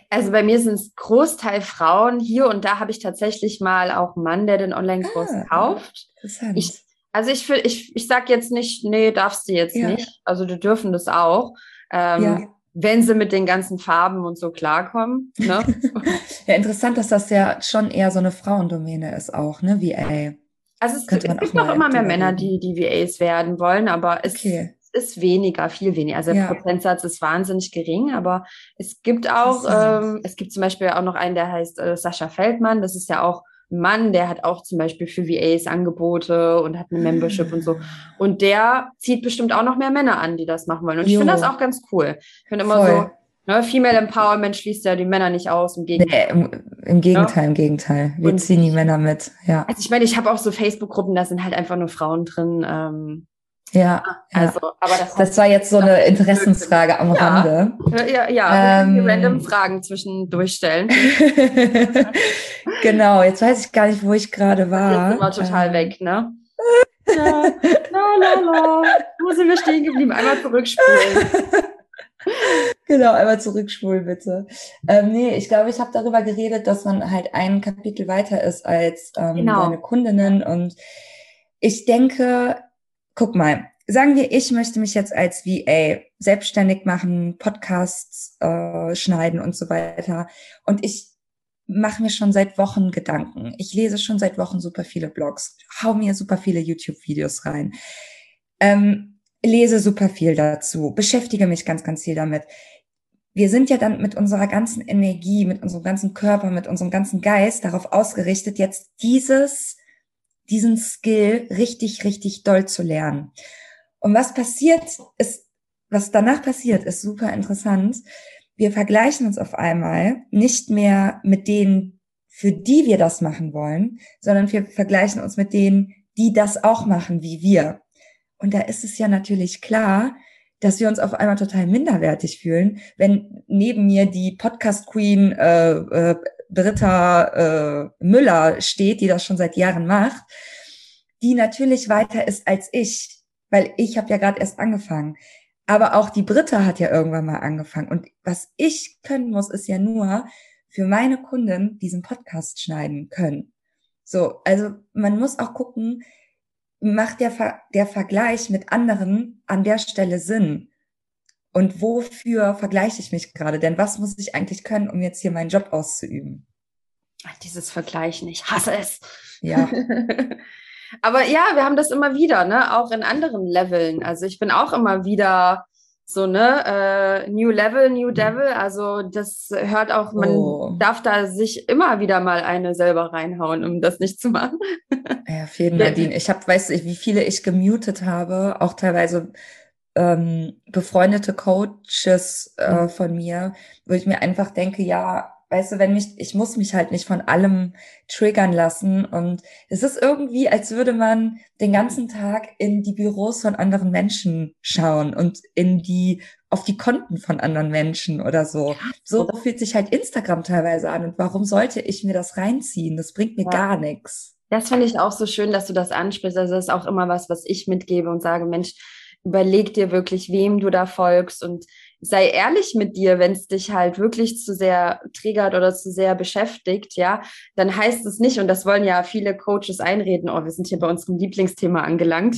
Also bei mir sind es Großteil Frauen. Hier und da habe ich tatsächlich mal auch einen Mann, der den Online-Kurs ah, kauft. Interessant. Ich, also ich, ich, ich sag jetzt nicht, nee, darfst du jetzt ja. nicht. Also die dürfen das auch. Ähm, ja. Wenn sie mit den ganzen Farben und so klarkommen. Ne? ja, interessant, dass das ja schon eher so eine Frauendomäne ist auch, ne, VA. Also es, es gibt noch immer mehr Männer, die, die VAs werden wollen, aber es okay. ist weniger, viel weniger. Also der ja. Prozentsatz ist wahnsinnig gering, aber es gibt auch, ähm, es gibt zum Beispiel auch noch einen, der heißt äh, Sascha Feldmann. Das ist ja auch ein Mann, der hat auch zum Beispiel für VAs Angebote und hat eine Membership und so. Ah. Und der zieht bestimmt auch noch mehr Männer an, die das machen wollen. Und ich finde das auch ganz cool. Ich finde immer Voll. so, Ne, Female Empowerment schließt ja die Männer nicht aus, im Gegenteil. Nee, im, im, Gegenteil, ja? im Gegenteil. Wir und ziehen die Männer mit, ja. Also ich meine, ich habe auch so Facebook-Gruppen, da sind halt einfach nur Frauen drin. Ähm, ja, also, ja. aber das, das war jetzt so eine Interessensfrage am ja. Rande. Ja, ja. Ähm, random Fragen zwischendurch stellen. genau, jetzt weiß ich gar nicht, wo ich gerade war. Jetzt sind wir total ähm. weg, ne? ja, la, la, la. Wo sind wir stehen geblieben? Einmal zurückspulen. genau, einmal zurückspulen bitte. Ähm, nee, ich glaube, ich habe darüber geredet, dass man halt ein Kapitel weiter ist als ähm, genau. seine Kundinnen. Und ich denke, guck mal, sagen wir, ich möchte mich jetzt als VA selbstständig machen, Podcasts äh, schneiden und so weiter. Und ich mache mir schon seit Wochen Gedanken. Ich lese schon seit Wochen super viele Blogs, hau mir super viele YouTube-Videos rein. Ähm, lese super viel dazu, beschäftige mich ganz, ganz viel damit. Wir sind ja dann mit unserer ganzen Energie, mit unserem ganzen Körper, mit unserem ganzen Geist darauf ausgerichtet, jetzt dieses, diesen Skill richtig, richtig doll zu lernen. Und was passiert ist, was danach passiert, ist super interessant. Wir vergleichen uns auf einmal nicht mehr mit denen, für die wir das machen wollen, sondern wir vergleichen uns mit denen, die das auch machen wie wir. Und da ist es ja natürlich klar, dass wir uns auf einmal total minderwertig fühlen, wenn neben mir die Podcast Queen äh, äh, Britta äh, Müller steht, die das schon seit Jahren macht, die natürlich weiter ist als ich, weil ich habe ja gerade erst angefangen. Aber auch die Britta hat ja irgendwann mal angefangen. Und was ich können muss, ist ja nur für meine Kunden diesen Podcast schneiden können. So, also man muss auch gucken, macht der, Ver der Vergleich mit anderen an der Stelle Sinn? Und wofür vergleiche ich mich gerade? Denn was muss ich eigentlich können, um jetzt hier meinen Job auszuüben? Dieses Vergleichen, ich hasse es. Ja. Aber ja, wir haben das immer wieder, ne? Auch in anderen Leveln. Also ich bin auch immer wieder so, ne, äh, New Level, New mhm. Devil. Also das hört auch, man oh. darf da sich immer wieder mal eine selber reinhauen, um das nicht zu machen. Ja, Fall, Nadine. Ich habe, weißt du, wie viele ich gemutet habe, auch teilweise ähm, befreundete Coaches äh, mhm. von mir, wo ich mir einfach denke, ja, weißt du, wenn mich, ich muss mich halt nicht von allem triggern lassen. Und es ist irgendwie, als würde man den ganzen Tag in die Büros von anderen Menschen schauen und in die, auf die Konten von anderen Menschen oder so. So fühlt sich halt Instagram teilweise an. Und warum sollte ich mir das reinziehen? Das bringt mir ja. gar nichts. Das finde ich auch so schön, dass du das ansprichst. Also das ist auch immer was, was ich mitgebe und sage, Mensch, überleg dir wirklich, wem du da folgst und sei ehrlich mit dir, wenn es dich halt wirklich zu sehr triggert oder zu sehr beschäftigt, ja, dann heißt es nicht, und das wollen ja viele Coaches einreden, oh, wir sind hier bei unserem Lieblingsthema angelangt.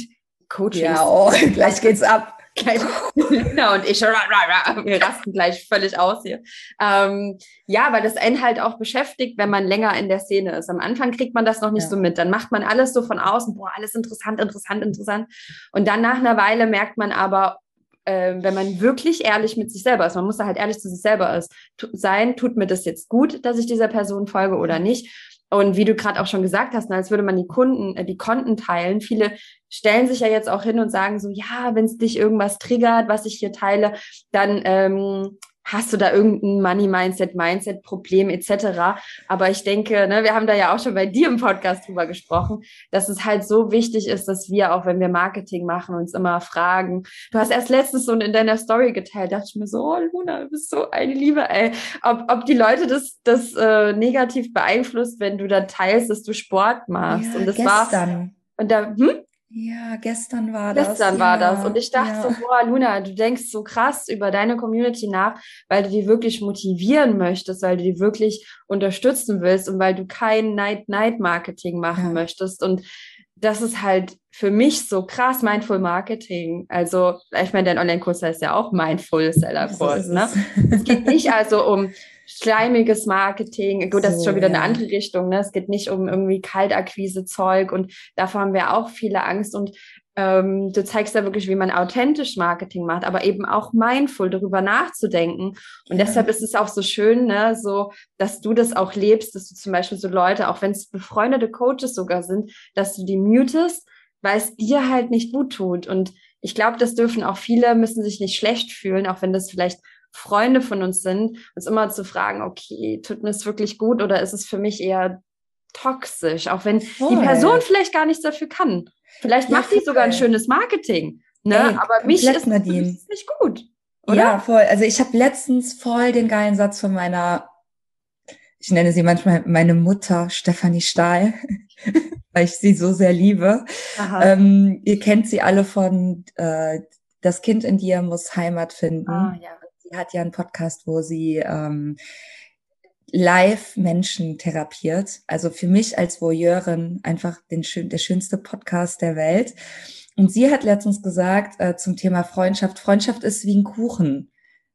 Coaching. Ja, oh, gleich geht's ab. Gleich, genau, und ich, wir rasten gleich völlig aus hier. Ähm, ja, weil das einen halt auch beschäftigt, wenn man länger in der Szene ist. Am Anfang kriegt man das noch nicht ja. so mit. Dann macht man alles so von außen, boah, alles interessant, interessant, interessant. Und dann nach einer Weile merkt man aber, äh, wenn man wirklich ehrlich mit sich selber ist, man muss da halt ehrlich zu sich selber ist, sein, tut mir das jetzt gut, dass ich dieser Person folge oder nicht. Und wie du gerade auch schon gesagt hast, als würde man die Kunden, äh, die Konten teilen. Viele stellen sich ja jetzt auch hin und sagen so, ja, wenn es dich irgendwas triggert, was ich hier teile, dann ähm, hast du da irgendein Money-Mindset, Mindset-Problem etc. Aber ich denke, ne, wir haben da ja auch schon bei dir im Podcast drüber gesprochen, dass es halt so wichtig ist, dass wir auch, wenn wir Marketing machen, uns immer fragen. Du hast erst letztens so in deiner Story geteilt, dachte ich mir so, oh Luna, du bist so eine Liebe, ey. Ob, ob die Leute das, das äh, negativ beeinflusst, wenn du da teilst, dass du Sport machst. Ja, und das gestern. war. Und da, hm? Ja, gestern war das. Gestern war das. Und ich dachte ja. so, boah, Luna, du denkst so krass über deine Community nach, weil du die wirklich motivieren möchtest, weil du die wirklich unterstützen willst und weil du kein Night-Night-Marketing machen ja. möchtest. Und das ist halt für mich so krass Mindful Marketing. Also, ich meine, dein Online-Kurs heißt ja auch Mindful Seller Kurs, ne? es geht nicht also um schleimiges Marketing. Gut, das ist schon wieder ja. eine andere Richtung. Ne? Es geht nicht um irgendwie Kaltakquise-Zeug und davor haben wir auch viele Angst. Und ähm, du zeigst da wirklich, wie man authentisch Marketing macht, aber eben auch mindful darüber nachzudenken. Und ja. deshalb ist es auch so schön, ne, so, dass du das auch lebst, dass du zum Beispiel so Leute, auch wenn es befreundete Coaches sogar sind, dass du die mutest, weil es dir halt nicht gut tut. Und ich glaube, das dürfen auch viele, müssen sich nicht schlecht fühlen, auch wenn das vielleicht Freunde von uns sind, uns immer zu fragen, okay, tut mir es wirklich gut oder ist es für mich eher toxisch, auch wenn voll. die Person vielleicht gar nichts dafür kann. Vielleicht ja, macht sie sogar ein schönes Marketing, ne? Ey, aber mich ist, es nicht gut. Oder? Ja, voll. Also ich habe letztens voll den geilen Satz von meiner, ich nenne sie manchmal meine Mutter, Stefanie Stahl, weil ich sie so sehr liebe. Ähm, ihr kennt sie alle von äh, Das Kind in dir muss Heimat finden. Ah, ja hat ja einen Podcast, wo sie ähm, live Menschen therapiert. Also für mich als Voyeurin einfach den schön, der schönste Podcast der Welt. Und sie hat letztens gesagt äh, zum Thema Freundschaft, Freundschaft ist wie ein Kuchen.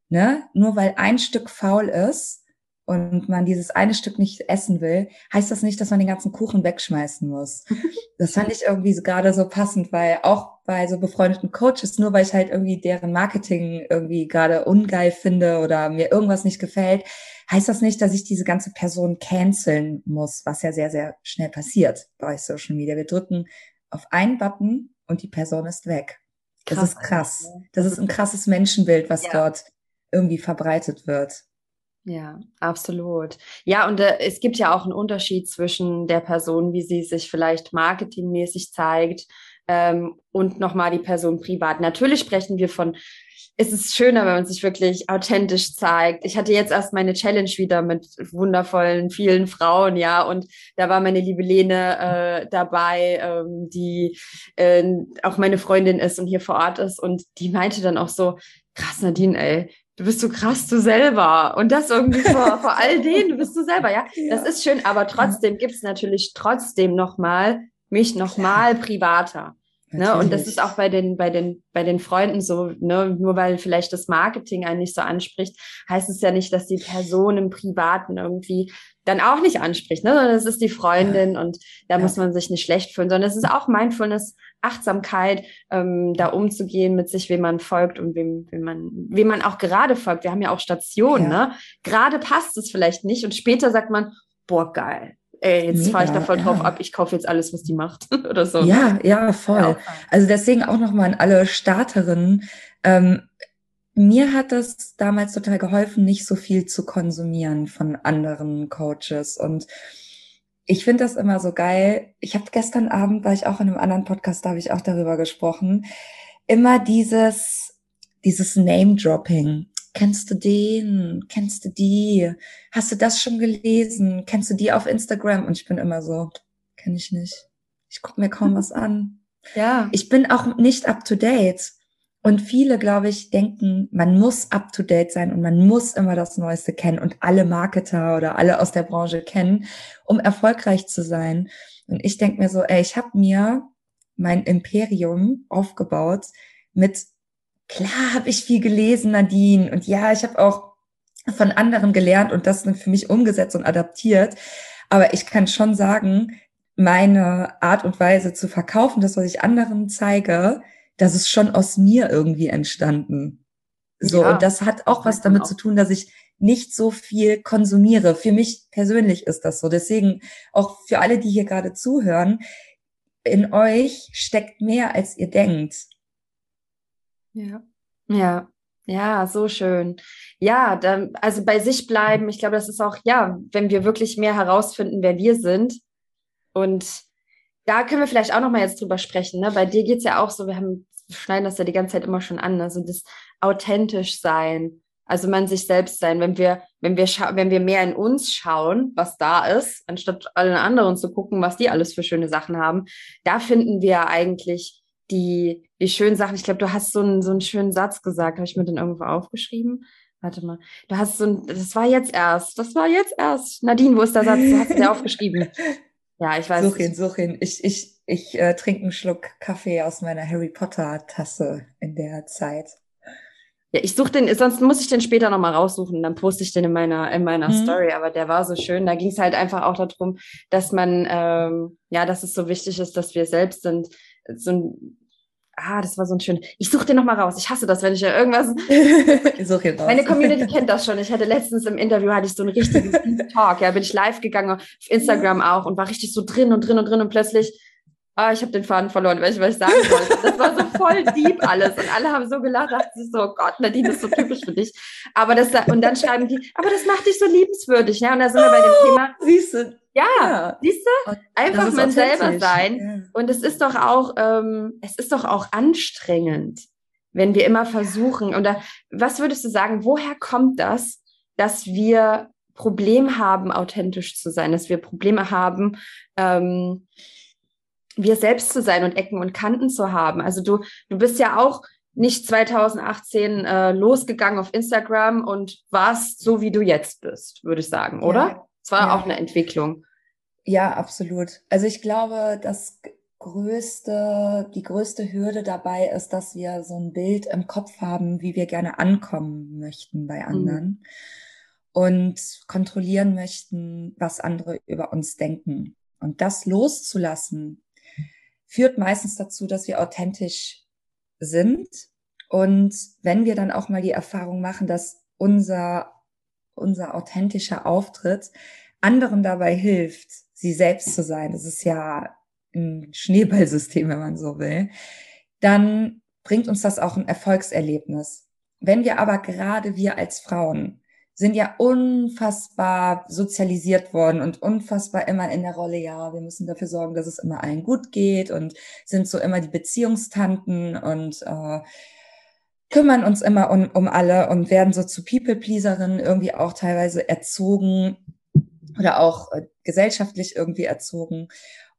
Ne? Nur weil ein Stück faul ist, und man dieses eine Stück nicht essen will, heißt das nicht, dass man den ganzen Kuchen wegschmeißen muss. Das fand ich irgendwie so gerade so passend, weil auch bei so befreundeten Coaches, nur weil ich halt irgendwie deren Marketing irgendwie gerade ungeil finde oder mir irgendwas nicht gefällt, heißt das nicht, dass ich diese ganze Person canceln muss, was ja sehr, sehr schnell passiert bei Social Media. Wir drücken auf einen Button und die Person ist weg. Das krass, ist krass. Das ist ein krasses Menschenbild, was ja. dort irgendwie verbreitet wird. Ja, absolut. Ja, und äh, es gibt ja auch einen Unterschied zwischen der Person, wie sie sich vielleicht marketingmäßig zeigt, ähm, und nochmal die Person privat. Natürlich sprechen wir von es ist schöner, wenn man sich wirklich authentisch zeigt. Ich hatte jetzt erst meine Challenge wieder mit wundervollen, vielen Frauen, ja, und da war meine liebe Lene äh, dabei, ähm, die äh, auch meine Freundin ist und hier vor Ort ist und die meinte dann auch so, krass, Nadine, ey, du bist so krass du selber. Und das irgendwie vor, vor all denen, du bist du selber, ja? ja. Das ist schön, aber trotzdem gibt's natürlich trotzdem nochmal mich nochmal privater. Ne? Und das ist auch bei den, bei den, bei den Freunden so, ne? nur weil vielleicht das Marketing einen nicht so anspricht, heißt es ja nicht, dass die Person im Privaten irgendwie dann auch nicht anspricht, ne? sondern es ist die Freundin ja. und da ja. muss man sich nicht schlecht fühlen, sondern es ist auch Mindfulness, Achtsamkeit, ähm, da umzugehen mit sich, wem man folgt und wem, wem man, wem man auch gerade folgt. Wir haben ja auch Stationen, ja. ne? Gerade passt es vielleicht nicht und später sagt man, boah, geil, ey, jetzt fahre ich da voll drauf ab, ich kaufe jetzt alles, was die macht oder so. Ja, ja, voll. Ja. Also deswegen auch nochmal an alle Starterinnen. Ähm, mir hat das damals total geholfen, nicht so viel zu konsumieren von anderen Coaches und ich finde das immer so geil. Ich habe gestern Abend, war ich auch in einem anderen Podcast, da habe ich auch darüber gesprochen, immer dieses, dieses Name-Dropping kennst du den, kennst du die, hast du das schon gelesen, kennst du die auf Instagram? Und ich bin immer so, kenne ich nicht. Ich gucke mir kaum was an. Ja. Ich bin auch nicht up to date. Und viele, glaube ich, denken, man muss up to date sein und man muss immer das Neueste kennen und alle Marketer oder alle aus der Branche kennen, um erfolgreich zu sein. Und ich denke mir so, ey, ich habe mir mein Imperium aufgebaut mit klar habe ich viel gelesen, Nadine. Und ja, ich habe auch von anderen gelernt und das für mich umgesetzt und adaptiert. Aber ich kann schon sagen, meine Art und Weise zu verkaufen, das, was ich anderen zeige, das ist schon aus mir irgendwie entstanden. So, ja, und das hat auch was damit auch. zu tun, dass ich nicht so viel konsumiere. Für mich persönlich ist das so. Deswegen auch für alle, die hier gerade zuhören, in euch steckt mehr, als ihr denkt. Ja. Ja. Ja, so schön. Ja, dann, also bei sich bleiben, ich glaube, das ist auch, ja, wenn wir wirklich mehr herausfinden, wer wir sind. Und da können wir vielleicht auch noch mal jetzt drüber sprechen. Ne? Bei dir geht's ja auch so, wir haben, schneiden das ja die ganze Zeit immer schon an, also das authentisch sein, also man sich selbst sein, wenn wir, wenn wir wenn wir mehr in uns schauen, was da ist, anstatt allen anderen zu gucken, was die alles für schöne Sachen haben, da finden wir eigentlich die, die schönen Sachen. Ich glaube, du hast so einen, so einen schönen Satz gesagt. Habe ich mir den irgendwo aufgeschrieben? Warte mal. Du hast so ein, das war jetzt erst. Das war jetzt erst. Nadine, wo ist der Satz? Du hast den aufgeschrieben. Ja, ich weiß. Such ihn, such ihn. Ich, ich, ich äh, trinke einen Schluck Kaffee aus meiner Harry Potter Tasse in der Zeit. Ja, ich suche den, sonst muss ich den später nochmal raussuchen, dann poste ich den in meiner, in meiner mhm. Story. Aber der war so schön. Da ging es halt einfach auch darum, dass man, ähm, ja, dass es so wichtig ist, dass wir selbst sind, so ein, ah, das war so ein schön. Ich suche den nochmal raus. Ich hasse das, wenn ich ja irgendwas. ich suche ihn raus. Meine Community kennt das schon. Ich hatte letztens im Interview hatte ich so einen richtigen Talk. Ja, bin ich live gegangen auf Instagram auch und war richtig so drin und drin und drin und plötzlich Ah, ich habe den Faden verloren, weil ich was ich sagen wollte. Das war so voll deep alles und alle haben so gelacht, dachten sich so, oh Gott, Nadine, das ist so typisch für dich. Aber das und dann schreiben die, aber das macht dich so liebenswürdig, ja. Und da sind wir bei dem Thema. Siehst du? Ja, ja. siehst du? Einfach man selber sein. Ja. Und es ist doch auch, ähm, es ist doch auch anstrengend, wenn wir immer versuchen. Und da, was würdest du sagen? Woher kommt das, dass wir Probleme haben, authentisch zu sein, dass wir Probleme haben? Ähm, wir selbst zu sein und Ecken und Kanten zu haben. Also du, du bist ja auch nicht 2018 äh, losgegangen auf Instagram und warst so, wie du jetzt bist, würde ich sagen, oder? Es war ja. auch eine Entwicklung. Ja, absolut. Also ich glaube, das größte, die größte Hürde dabei ist, dass wir so ein Bild im Kopf haben, wie wir gerne ankommen möchten bei mhm. anderen mhm. und kontrollieren möchten, was andere über uns denken. Und das loszulassen, führt meistens dazu, dass wir authentisch sind. Und wenn wir dann auch mal die Erfahrung machen, dass unser, unser authentischer Auftritt anderen dabei hilft, sie selbst zu sein, das ist ja ein Schneeballsystem, wenn man so will, dann bringt uns das auch ein Erfolgserlebnis. Wenn wir aber gerade wir als Frauen sind ja unfassbar sozialisiert worden und unfassbar immer in der Rolle, ja, wir müssen dafür sorgen, dass es immer allen gut geht und sind so immer die Beziehungstanten und äh, kümmern uns immer um, um alle und werden so zu People-Pleaserinnen irgendwie auch teilweise erzogen oder auch äh, gesellschaftlich irgendwie erzogen.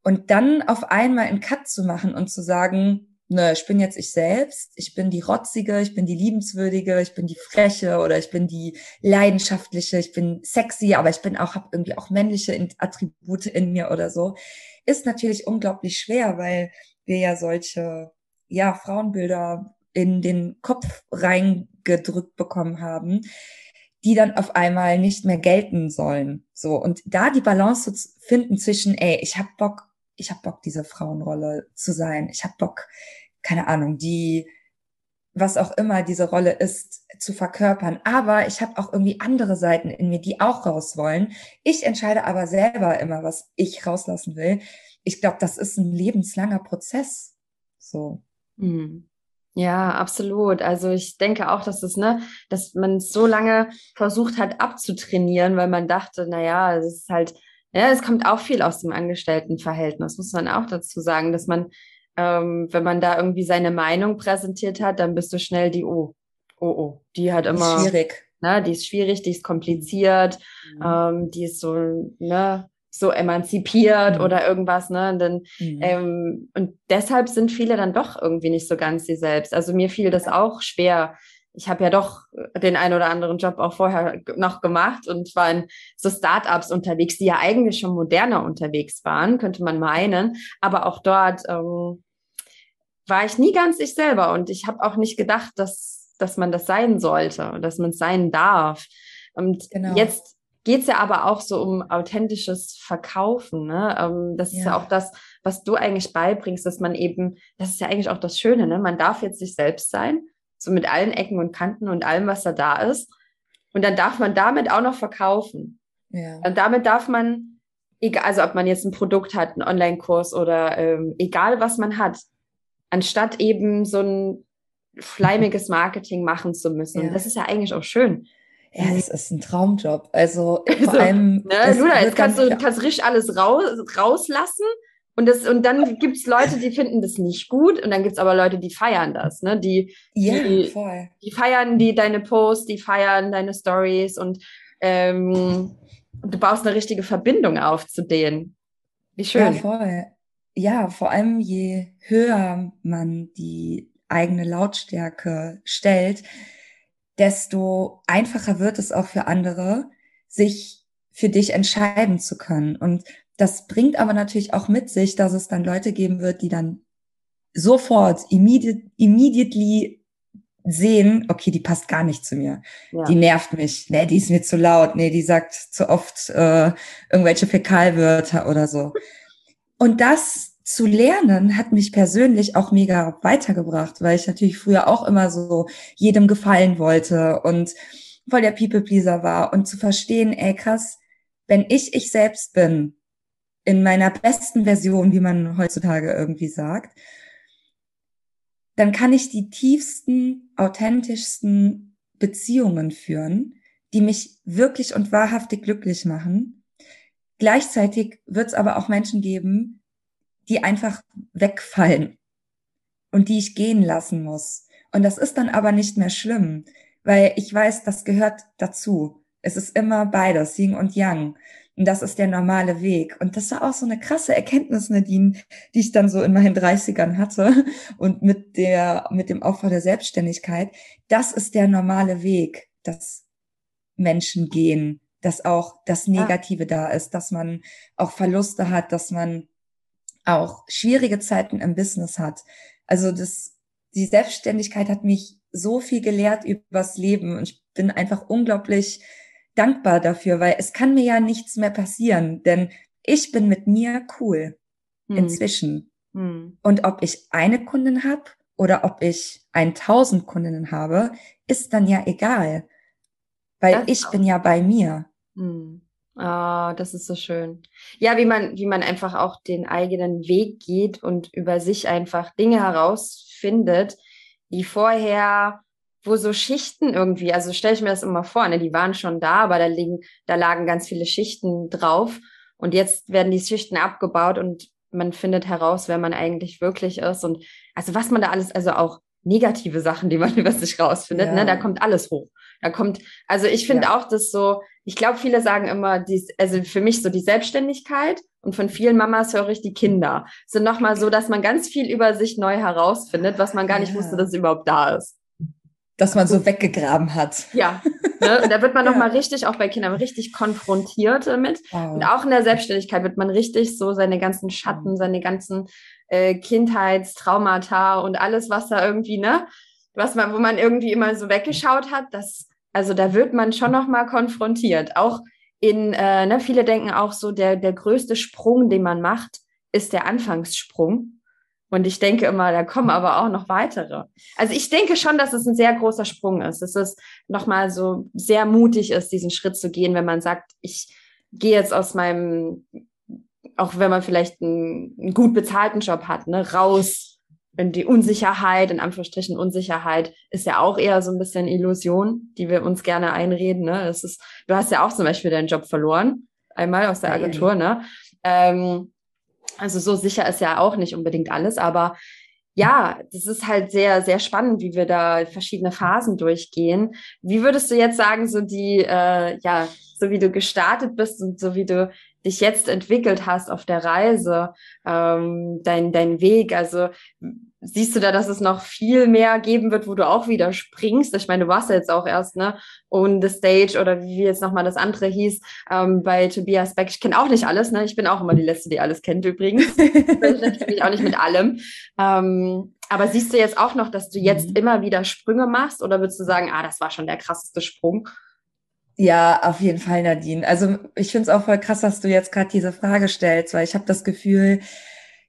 Und dann auf einmal einen Cut zu machen und zu sagen, ne, ich bin jetzt ich selbst, ich bin die Rotzige, ich bin die Liebenswürdige, ich bin die Freche oder ich bin die Leidenschaftliche, ich bin sexy, aber ich bin auch, habe irgendwie auch männliche Attribute in mir oder so, ist natürlich unglaublich schwer, weil wir ja solche, ja, Frauenbilder in den Kopf reingedrückt bekommen haben, die dann auf einmal nicht mehr gelten sollen. So und da die Balance zu finden zwischen, ey, ich hab Bock, ich hab Bock, diese Frauenrolle zu sein. Ich hab Bock, keine Ahnung, die was auch immer diese Rolle ist, zu verkörpern. Aber ich habe auch irgendwie andere Seiten in mir, die auch raus wollen. Ich entscheide aber selber immer, was ich rauslassen will. Ich glaube, das ist ein lebenslanger Prozess. So. Mhm. Ja, absolut. Also ich denke auch, dass es, ne, dass man so lange versucht hat abzutrainieren, weil man dachte, na ja, es ist halt, ja, es kommt auch viel aus dem Angestelltenverhältnis, muss man auch dazu sagen, dass man, ähm, wenn man da irgendwie seine Meinung präsentiert hat, dann bist du schnell die, oh, oh, oh, die hat immer. Schwierig. Ne, die ist schwierig, die ist kompliziert, mhm. ähm, die ist so, ne, so emanzipiert mhm. oder irgendwas, ne? Und, dann, mhm. ähm, und deshalb sind viele dann doch irgendwie nicht so ganz sie selbst. Also mir fiel das auch schwer. Ich habe ja doch den einen oder anderen Job auch vorher noch gemacht und war in so Startups unterwegs, die ja eigentlich schon moderner unterwegs waren, könnte man meinen. Aber auch dort ähm, war ich nie ganz ich selber und ich habe auch nicht gedacht, dass, dass man das sein sollte und dass man es sein darf. Und genau. jetzt geht es ja aber auch so um authentisches Verkaufen. Ne? Ähm, das ja. ist ja auch das, was du eigentlich beibringst, dass man eben, das ist ja eigentlich auch das Schöne, ne? man darf jetzt sich selbst sein, so mit allen Ecken und Kanten und allem, was da da ist. Und dann darf man damit auch noch verkaufen. Ja. Und damit darf man, egal, also ob man jetzt ein Produkt hat, einen Online-Kurs oder ähm, egal was man hat, anstatt eben so ein schleimiges Marketing machen zu müssen. Ja. Und das ist ja eigentlich auch schön. Ja, es ist ein Traumjob. Also vor also, allem. Ne, Luna, jetzt kannst du kannst richtig alles raus, rauslassen. Und, das, und dann gibt es Leute, die finden das nicht gut. Und dann gibt es aber Leute, die feiern das. Ne? Die, ja, die, voll. die feiern die, deine Posts, die feiern deine Stories und ähm, du baust eine richtige Verbindung auf zu denen. Wie schön. Ja, voll. Ja, vor allem je höher man die eigene Lautstärke stellt, desto einfacher wird es auch für andere, sich für dich entscheiden zu können. Und das bringt aber natürlich auch mit sich, dass es dann Leute geben wird, die dann sofort, immediate, immediately sehen, okay, die passt gar nicht zu mir. Ja. Die nervt mich. Nee, die ist mir zu laut. Nee, die sagt zu oft äh, irgendwelche Fäkalwörter oder so. Und das zu lernen hat mich persönlich auch mega weitergebracht, weil ich natürlich früher auch immer so jedem gefallen wollte und voll der People-Pleaser war und zu verstehen, ey krass, wenn ich ich selbst bin, in meiner besten Version, wie man heutzutage irgendwie sagt, dann kann ich die tiefsten, authentischsten Beziehungen führen, die mich wirklich und wahrhaftig glücklich machen. Gleichzeitig wird es aber auch Menschen geben, die einfach wegfallen und die ich gehen lassen muss. Und das ist dann aber nicht mehr schlimm, weil ich weiß, das gehört dazu. Es ist immer beides, Yin und Yang. Und das ist der normale Weg. Und das war auch so eine krasse Erkenntnis, Nadine, die ich dann so in meinen 30ern hatte und mit der, mit dem Aufbau der Selbstständigkeit. Das ist der normale Weg, dass Menschen gehen, dass auch das Negative da ist, dass man auch Verluste hat, dass man auch schwierige Zeiten im Business hat. Also das, die Selbstständigkeit hat mich so viel gelehrt übers Leben und ich bin einfach unglaublich dankbar dafür, weil es kann mir ja nichts mehr passieren, denn ich bin mit mir cool hm. inzwischen. Hm. Und ob ich eine Kundin habe oder ob ich ein tausend Kundinnen habe, ist dann ja egal, weil das ich auch. bin ja bei mir. Hm. Ah, das ist so schön. Ja, wie man, wie man einfach auch den eigenen Weg geht und über sich einfach Dinge herausfindet, die vorher, wo so Schichten irgendwie, also stelle ich mir das immer vor, ne, die waren schon da, aber da liegen, da lagen ganz viele Schichten drauf und jetzt werden die Schichten abgebaut und man findet heraus, wer man eigentlich wirklich ist und also was man da alles, also auch negative Sachen, die man über sich rausfindet. Ja. Ne? Da kommt alles hoch. Da kommt, also ich finde ja. auch, dass so, ich glaube, viele sagen immer, dies, also für mich so die Selbstständigkeit und von vielen Mamas höre ich die Kinder sind nochmal so, dass man ganz viel über sich neu herausfindet, was man gar nicht ja. wusste, dass es überhaupt da ist. Dass man so weggegraben hat. Ja, ne? und da wird man ja. nochmal richtig, auch bei Kindern, richtig konfrontiert damit. Wow. Und auch in der Selbstständigkeit wird man richtig so seine ganzen Schatten, seine ganzen äh, Kindheitstraumata und alles, was da irgendwie, ne, was man, wo man irgendwie immer so weggeschaut hat, das, also da wird man schon nochmal konfrontiert. Auch in, äh, ne, viele denken auch so, der, der größte Sprung, den man macht, ist der Anfangssprung. Und ich denke immer, da kommen aber auch noch weitere. Also ich denke schon, dass es ein sehr großer Sprung ist, dass es nochmal so sehr mutig ist, diesen Schritt zu gehen, wenn man sagt, ich gehe jetzt aus meinem, auch wenn man vielleicht einen, einen gut bezahlten Job hat, ne, raus in die Unsicherheit, in Anführungsstrichen Unsicherheit, ist ja auch eher so ein bisschen Illusion, die wir uns gerne einreden. Ne? Das ist, du hast ja auch zum Beispiel deinen Job verloren, einmal aus der Agentur, ne? Ähm, also so sicher ist ja auch nicht unbedingt alles, aber ja, das ist halt sehr, sehr spannend, wie wir da verschiedene Phasen durchgehen. Wie würdest du jetzt sagen, so die, äh, ja, so wie du gestartet bist und so wie du dich jetzt entwickelt hast auf der Reise, ähm, dein, dein Weg, also siehst du da, dass es noch viel mehr geben wird, wo du auch wieder springst? Ich meine, du warst ja jetzt auch erst, ne, on the stage oder wie jetzt nochmal das andere hieß, ähm, bei Tobias Beck. Ich kenne auch nicht alles, ne? Ich bin auch immer die Letzte, die alles kennt übrigens. ich mich auch nicht mit allem. Ähm, aber siehst du jetzt auch noch, dass du jetzt mhm. immer wieder Sprünge machst oder würdest du sagen, ah, das war schon der krasseste Sprung? Ja, auf jeden Fall, Nadine. Also ich finde es auch voll krass, dass du jetzt gerade diese Frage stellst, weil ich habe das Gefühl,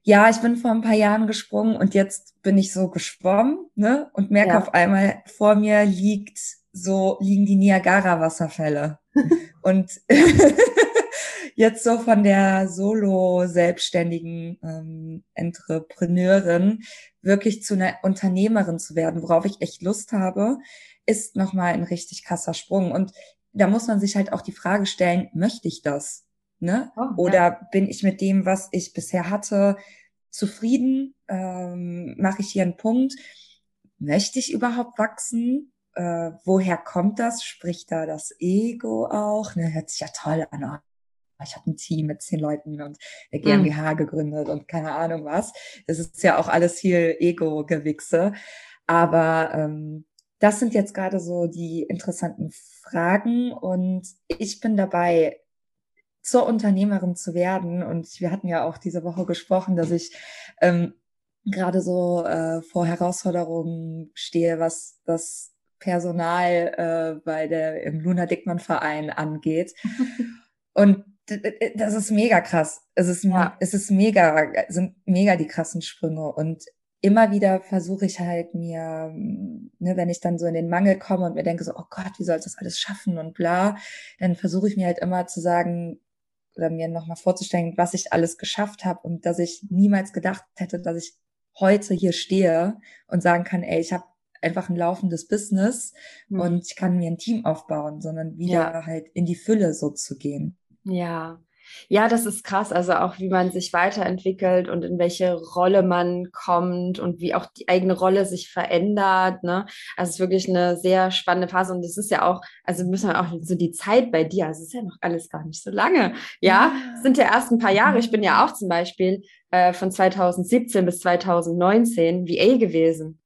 ja, ich bin vor ein paar Jahren gesprungen und jetzt bin ich so geschwommen, ne? Und merke ja. auf einmal, vor mir liegt so, liegen die Niagara-Wasserfälle. und jetzt so von der Solo-selbstständigen ähm, Entrepreneurin wirklich zu einer Unternehmerin zu werden, worauf ich echt Lust habe, ist nochmal ein richtig krasser Sprung. Und da muss man sich halt auch die Frage stellen, möchte ich das? Ne? Oh, Oder ja. bin ich mit dem, was ich bisher hatte, zufrieden? Ähm, Mache ich hier einen Punkt? Möchte ich überhaupt wachsen? Äh, woher kommt das? Spricht da das Ego auch? Ne, hört sich ja toll an. Oh, ich habe ein Team mit zehn Leuten und eine GmbH mhm. gegründet und keine Ahnung was. Das ist ja auch alles viel Ego-Gewichse. Aber ähm, das sind jetzt gerade so die interessanten Fragen und ich bin dabei, zur Unternehmerin zu werden. Und wir hatten ja auch diese Woche gesprochen, dass ich ähm, gerade so äh, vor Herausforderungen stehe, was das Personal äh, bei der im Luna Dickmann Verein angeht. Und das ist mega krass. Es ist, ja. es ist mega, sind mega die krassen Sprünge. Und immer wieder versuche ich halt mir, ne, wenn ich dann so in den Mangel komme und mir denke so, oh Gott, wie soll ich das alles schaffen und bla, dann versuche ich mir halt immer zu sagen oder mir nochmal vorzustellen, was ich alles geschafft habe und dass ich niemals gedacht hätte, dass ich heute hier stehe und sagen kann, ey, ich habe einfach ein laufendes Business mhm. und ich kann mir ein Team aufbauen, sondern wieder ja. halt in die Fülle so zu gehen. Ja, ja, das ist krass. Also auch wie man sich weiterentwickelt und in welche Rolle man kommt und wie auch die eigene Rolle sich verändert. Ne? Also es ist wirklich eine sehr spannende Phase und es ist ja auch, also müssen wir auch so die Zeit bei dir, also es ist ja noch alles gar nicht so lange. Ja, es sind ja erst ein paar Jahre. Ich bin ja auch zum Beispiel äh, von 2017 bis 2019 VA gewesen.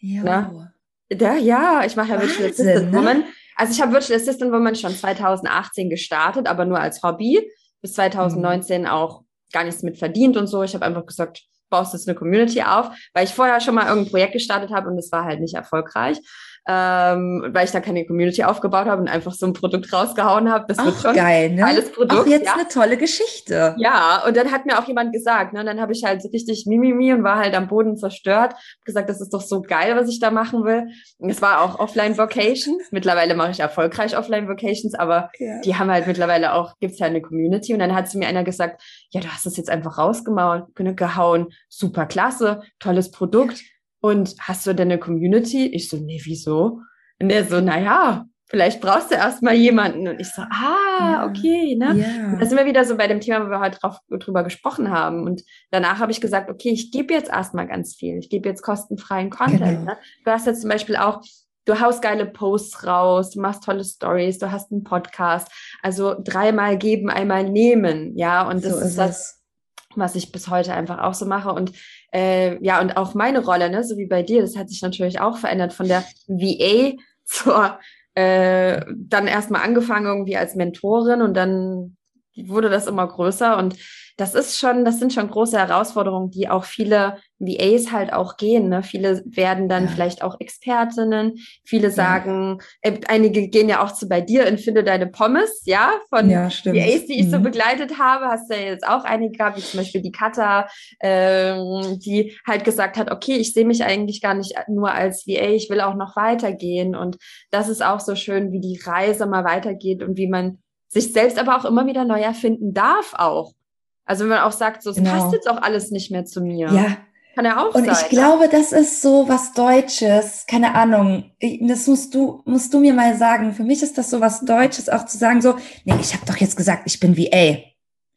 Ja. Ne? Ja, ja, ich mache ja Virtual Assistant ne? Woman. Also ich habe Virtual Assistant Woman schon 2018 gestartet, aber nur als Hobby bis 2019 mhm. auch gar nichts mit verdient und so. Ich habe einfach gesagt, baust jetzt eine Community auf, weil ich vorher schon mal irgendein Projekt gestartet habe und es war halt nicht erfolgreich ähm, weil ich da keine Community aufgebaut habe und einfach so ein Produkt rausgehauen habe. Das Ach, wird schon geil, ne? alles Produkt. Auch jetzt ja. eine tolle Geschichte. Ja, und dann hat mir auch jemand gesagt, ne, und dann habe ich halt so richtig Mimimi und war halt am Boden zerstört, gesagt, das ist doch so geil, was ich da machen will. Und es war auch Offline Vocation. Mittlerweile mache ich erfolgreich Offline Vocations, aber ja. die haben halt mittlerweile auch, gibt's ja eine Community. Und dann hat zu mir einer gesagt, ja, du hast es jetzt einfach rausgehauen, super klasse, tolles Produkt. Ja und hast du denn eine Community? Ich so, nee, wieso? Und der so, naja, vielleicht brauchst du erstmal jemanden. Und ich so, ah, okay, ne? Ja. Da sind wir wieder so bei dem Thema, wo wir heute drauf, drüber gesprochen haben. Und danach habe ich gesagt, okay, ich gebe jetzt erstmal ganz viel. Ich gebe jetzt kostenfreien Content. Genau. Ne? Du hast jetzt zum Beispiel auch du haust geile Posts raus, du machst tolle Stories, du hast einen Podcast. Also dreimal geben, einmal nehmen, ja. Und das so ist, ist das, was ich bis heute einfach auch so mache. Und äh, ja, und auch meine Rolle, ne, so wie bei dir, das hat sich natürlich auch verändert. Von der VA zur äh, dann erstmal angefangen irgendwie als Mentorin und dann wurde das immer größer und das ist schon, das sind schon große Herausforderungen, die auch viele VAs halt auch gehen. Ne? Viele werden dann ja. vielleicht auch Expertinnen. Viele sagen, ja. äh, einige gehen ja auch zu bei dir und finde deine Pommes, ja, von ja, VAs, die ich mhm. so begleitet habe. Hast du ja jetzt auch einige gehabt, wie zum Beispiel die Kata, ähm, die halt gesagt hat, okay, ich sehe mich eigentlich gar nicht nur als VA, ich will auch noch weitergehen. Und das ist auch so schön, wie die Reise mal weitergeht und wie man sich selbst aber auch immer wieder neu erfinden darf auch. Also wenn man auch sagt, so, es genau. passt jetzt auch alles nicht mehr zu mir. Ja. Kann ja auch Und sein. Und ich glaube, das ist so was Deutsches. Keine Ahnung. Das musst du, musst du mir mal sagen. Für mich ist das so was Deutsches, auch zu sagen so, nee, ich habe doch jetzt gesagt, ich bin VA.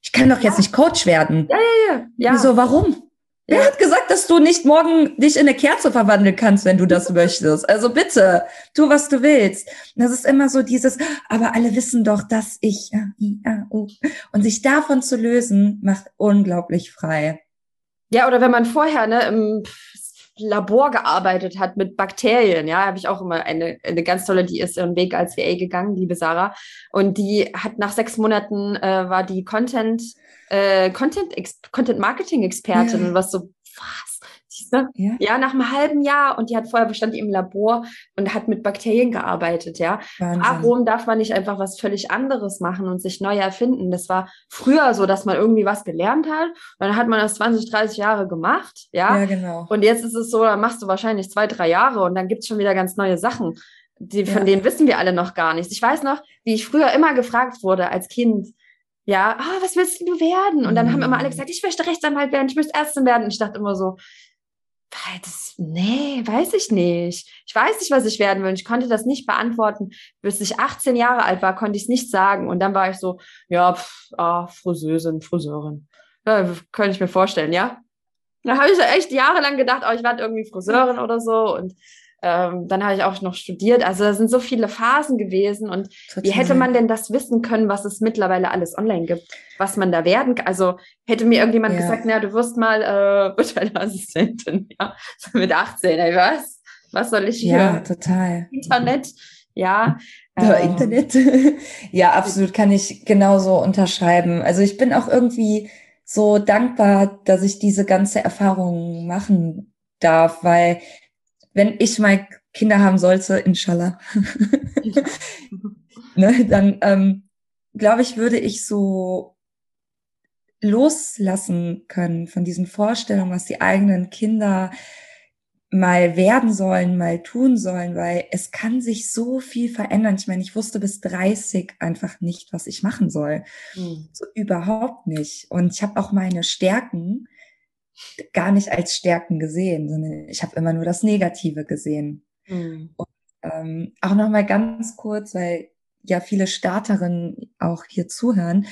Ich kann doch jetzt ja. nicht Coach werden. Ja, ja, ja. ja. Wieso, warum? Wer hat gesagt, dass du nicht morgen dich in eine Kerze verwandeln kannst, wenn du das möchtest? Also bitte, tu, was du willst. Das ist immer so dieses, aber alle wissen doch, dass ich, oh. und sich davon zu lösen, macht unglaublich frei. Ja, oder wenn man vorher ne, im Labor gearbeitet hat mit Bakterien, ja, habe ich auch immer eine, eine ganz tolle, die ist ihren Weg als VA gegangen, liebe Sarah. Und die hat nach sechs Monaten äh, war die Content äh, Content, Content Marketing Expertin ja. und was so, was? Ja. ja, nach einem halben Jahr und die hat vorher bestand im Labor und hat mit Bakterien gearbeitet, ja. Wahnsinn. Warum darf man nicht einfach was völlig anderes machen und sich neu erfinden? Das war früher so, dass man irgendwie was gelernt hat und dann hat man das 20, 30 Jahre gemacht, ja. Ja, genau. Und jetzt ist es so, dann machst du wahrscheinlich zwei, drei Jahre und dann gibt's schon wieder ganz neue Sachen. Die, von ja. denen wissen wir alle noch gar nichts. Ich weiß noch, wie ich früher immer gefragt wurde als Kind, ja, ah, was willst du werden? Und dann mhm. haben immer alle mhm. gesagt, ich möchte Rechtsanwalt werden, ich möchte Ärztin werden. Und ich dachte immer so, das, nee, weiß ich nicht. Ich weiß nicht, was ich werden will. Ich konnte das nicht beantworten. Bis ich 18 Jahre alt war, konnte ich es nicht sagen. Und dann war ich so, ja, pff, ah, Friseurin, Friseurin. Ja, könnte ich mir vorstellen, ja. Da habe ich echt jahrelang gedacht, oh, ich werde irgendwie Friseurin oder so. Und ähm, dann habe ich auch noch studiert. Also da sind so viele Phasen gewesen. Und Total. wie hätte man denn das wissen können, was es mittlerweile alles online gibt, was man da werden kann? Also hätte mir irgendjemand ja. gesagt, na, du wirst mal äh, virtuelle Assistentin, ja, mit 18, ey, was? Was soll ich hier? Ja, total. Internet, ja. Ja, ähm, Internet. ja, absolut, kann ich genauso unterschreiben. Also ich bin auch irgendwie so dankbar, dass ich diese ganze Erfahrung machen darf, weil wenn ich mal Kinder haben sollte, inshallah, ne, dann ähm, glaube ich, würde ich so loslassen können von diesen Vorstellungen, was die eigenen Kinder mal werden sollen, mal tun sollen, weil es kann sich so viel verändern. Ich meine, ich wusste bis 30 einfach nicht, was ich machen soll. Mhm. So überhaupt nicht. Und ich habe auch meine Stärken gar nicht als Stärken gesehen, sondern ich habe immer nur das Negative gesehen. Mhm. Und ähm, auch noch mal ganz kurz, weil ja viele Starterinnen auch hier zuhören.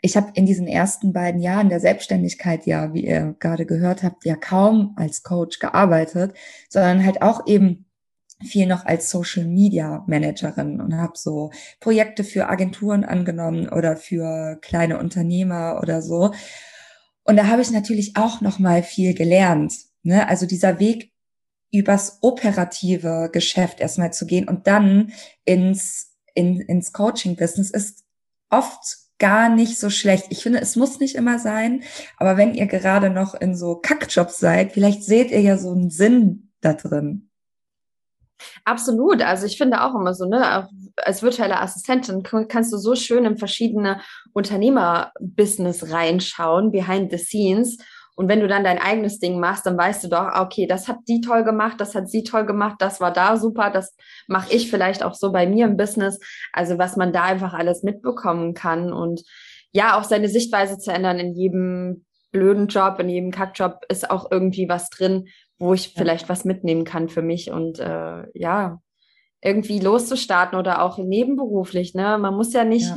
Ich habe in diesen ersten beiden Jahren der Selbstständigkeit ja, wie ihr gerade gehört habt, ja kaum als Coach gearbeitet, sondern halt auch eben viel noch als Social Media Managerin und habe so Projekte für Agenturen angenommen oder für kleine Unternehmer oder so und da habe ich natürlich auch noch mal viel gelernt. Ne? Also dieser Weg übers operative Geschäft erstmal zu gehen und dann ins, in, ins Coaching-Business ist oft gar nicht so schlecht. Ich finde, es muss nicht immer sein, aber wenn ihr gerade noch in so Kackjobs seid, vielleicht seht ihr ja so einen Sinn da drin. Absolut. Also ich finde auch immer so, ne, als virtuelle Assistentin kannst du so schön in verschiedene Unternehmerbusiness reinschauen, behind the scenes. Und wenn du dann dein eigenes Ding machst, dann weißt du doch, okay, das hat die toll gemacht, das hat sie toll gemacht, das war da super, das mache ich vielleicht auch so bei mir im Business. Also was man da einfach alles mitbekommen kann und ja, auch seine Sichtweise zu ändern in jedem blöden Job, in jedem Kackjob ist auch irgendwie was drin, wo ich vielleicht was mitnehmen kann für mich. Und äh, ja, irgendwie loszustarten oder auch nebenberuflich. Ne? Man muss ja nicht ja.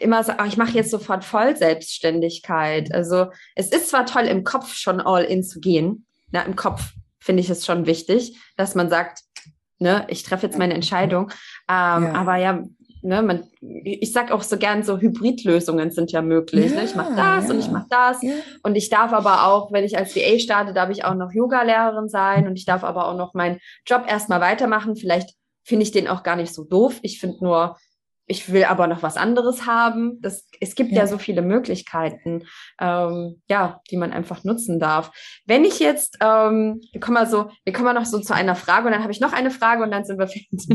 immer sagen, oh, ich mache jetzt sofort voll Selbstständigkeit. Also es ist zwar toll, im Kopf schon all in zu gehen. Na, Im Kopf finde ich es schon wichtig, dass man sagt, ne, ich treffe jetzt meine Entscheidung. Ähm, ja. Aber ja, ne, man, ich sag auch so gern, so Hybridlösungen sind ja möglich. Ja, ne? Ich mache das ja. und ich mache das. Ja. Und ich darf aber auch, wenn ich als VA starte, darf ich auch noch Yoga-Lehrerin sein und ich darf aber auch noch meinen Job erstmal weitermachen. Vielleicht finde ich den auch gar nicht so doof. Ich finde nur, ich will aber noch was anderes haben. Das, es gibt ja, ja so viele Möglichkeiten, ähm, ja, die man einfach nutzen darf. Wenn ich jetzt, ähm, wir kommen mal so, wir kommen mal noch so zu einer Frage und dann habe ich noch eine Frage und dann sind wir fertig.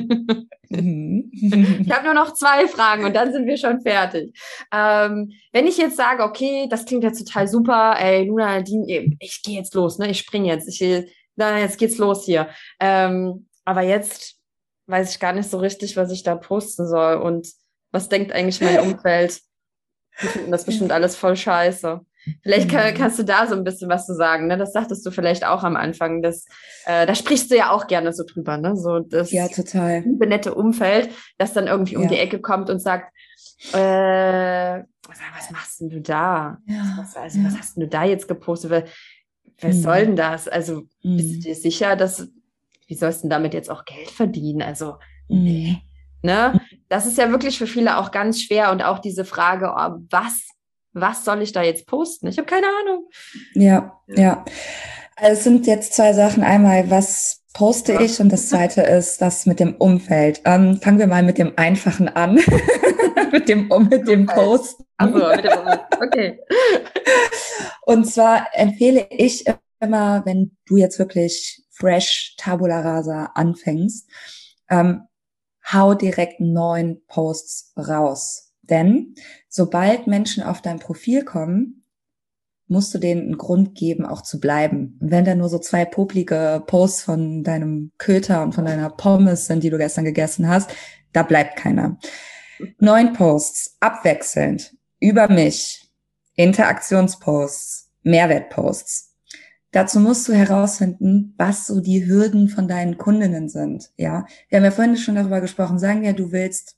Mhm. ich habe nur noch zwei Fragen und dann sind wir schon fertig. Ähm, wenn ich jetzt sage, okay, das klingt jetzt total super, ey, Luna, die, ich gehe jetzt los, ne, ich springe jetzt, ich, na, jetzt geht's los hier. Ähm, aber jetzt weiß ich gar nicht so richtig, was ich da posten soll und was denkt eigentlich mein Umfeld. Die finden das bestimmt alles voll scheiße. Vielleicht kann, kannst du da so ein bisschen was zu sagen, ne? Das sagtest du vielleicht auch am Anfang. Das, äh, da sprichst du ja auch gerne so drüber, ne? So das ja, total. nette Umfeld, das dann irgendwie um ja. die Ecke kommt und sagt, äh, was machst denn du da? Ja. Was, also, ja. was hast denn du da jetzt gepostet? Was mhm. soll denn das? Also, mhm. bist du mhm. dir sicher, dass wie sollst du damit jetzt auch Geld verdienen? Also, nee. Ne? Das ist ja wirklich für viele auch ganz schwer und auch diese Frage, oh, was, was soll ich da jetzt posten? Ich habe keine Ahnung. Ja, ja. Also es sind jetzt zwei Sachen. Einmal, was poste ich und das zweite ist das mit dem Umfeld. Ähm, fangen wir mal mit dem Einfachen an. mit dem, mit dem Post. Also, mit dem okay. Und zwar empfehle ich immer, wenn du jetzt wirklich fresh Tabula Rasa anfängst, ähm, hau direkt neun Posts raus. Denn sobald Menschen auf dein Profil kommen, musst du denen einen Grund geben, auch zu bleiben. Wenn da nur so zwei poplige Posts von deinem Köter und von deiner Pommes sind, die du gestern gegessen hast, da bleibt keiner. Neun Posts, abwechselnd, über mich, Interaktionsposts, Mehrwertposts. Dazu musst du herausfinden, was so die Hürden von deinen Kundinnen sind. Ja, wir haben ja vorhin schon darüber gesprochen. Sagen wir, du willst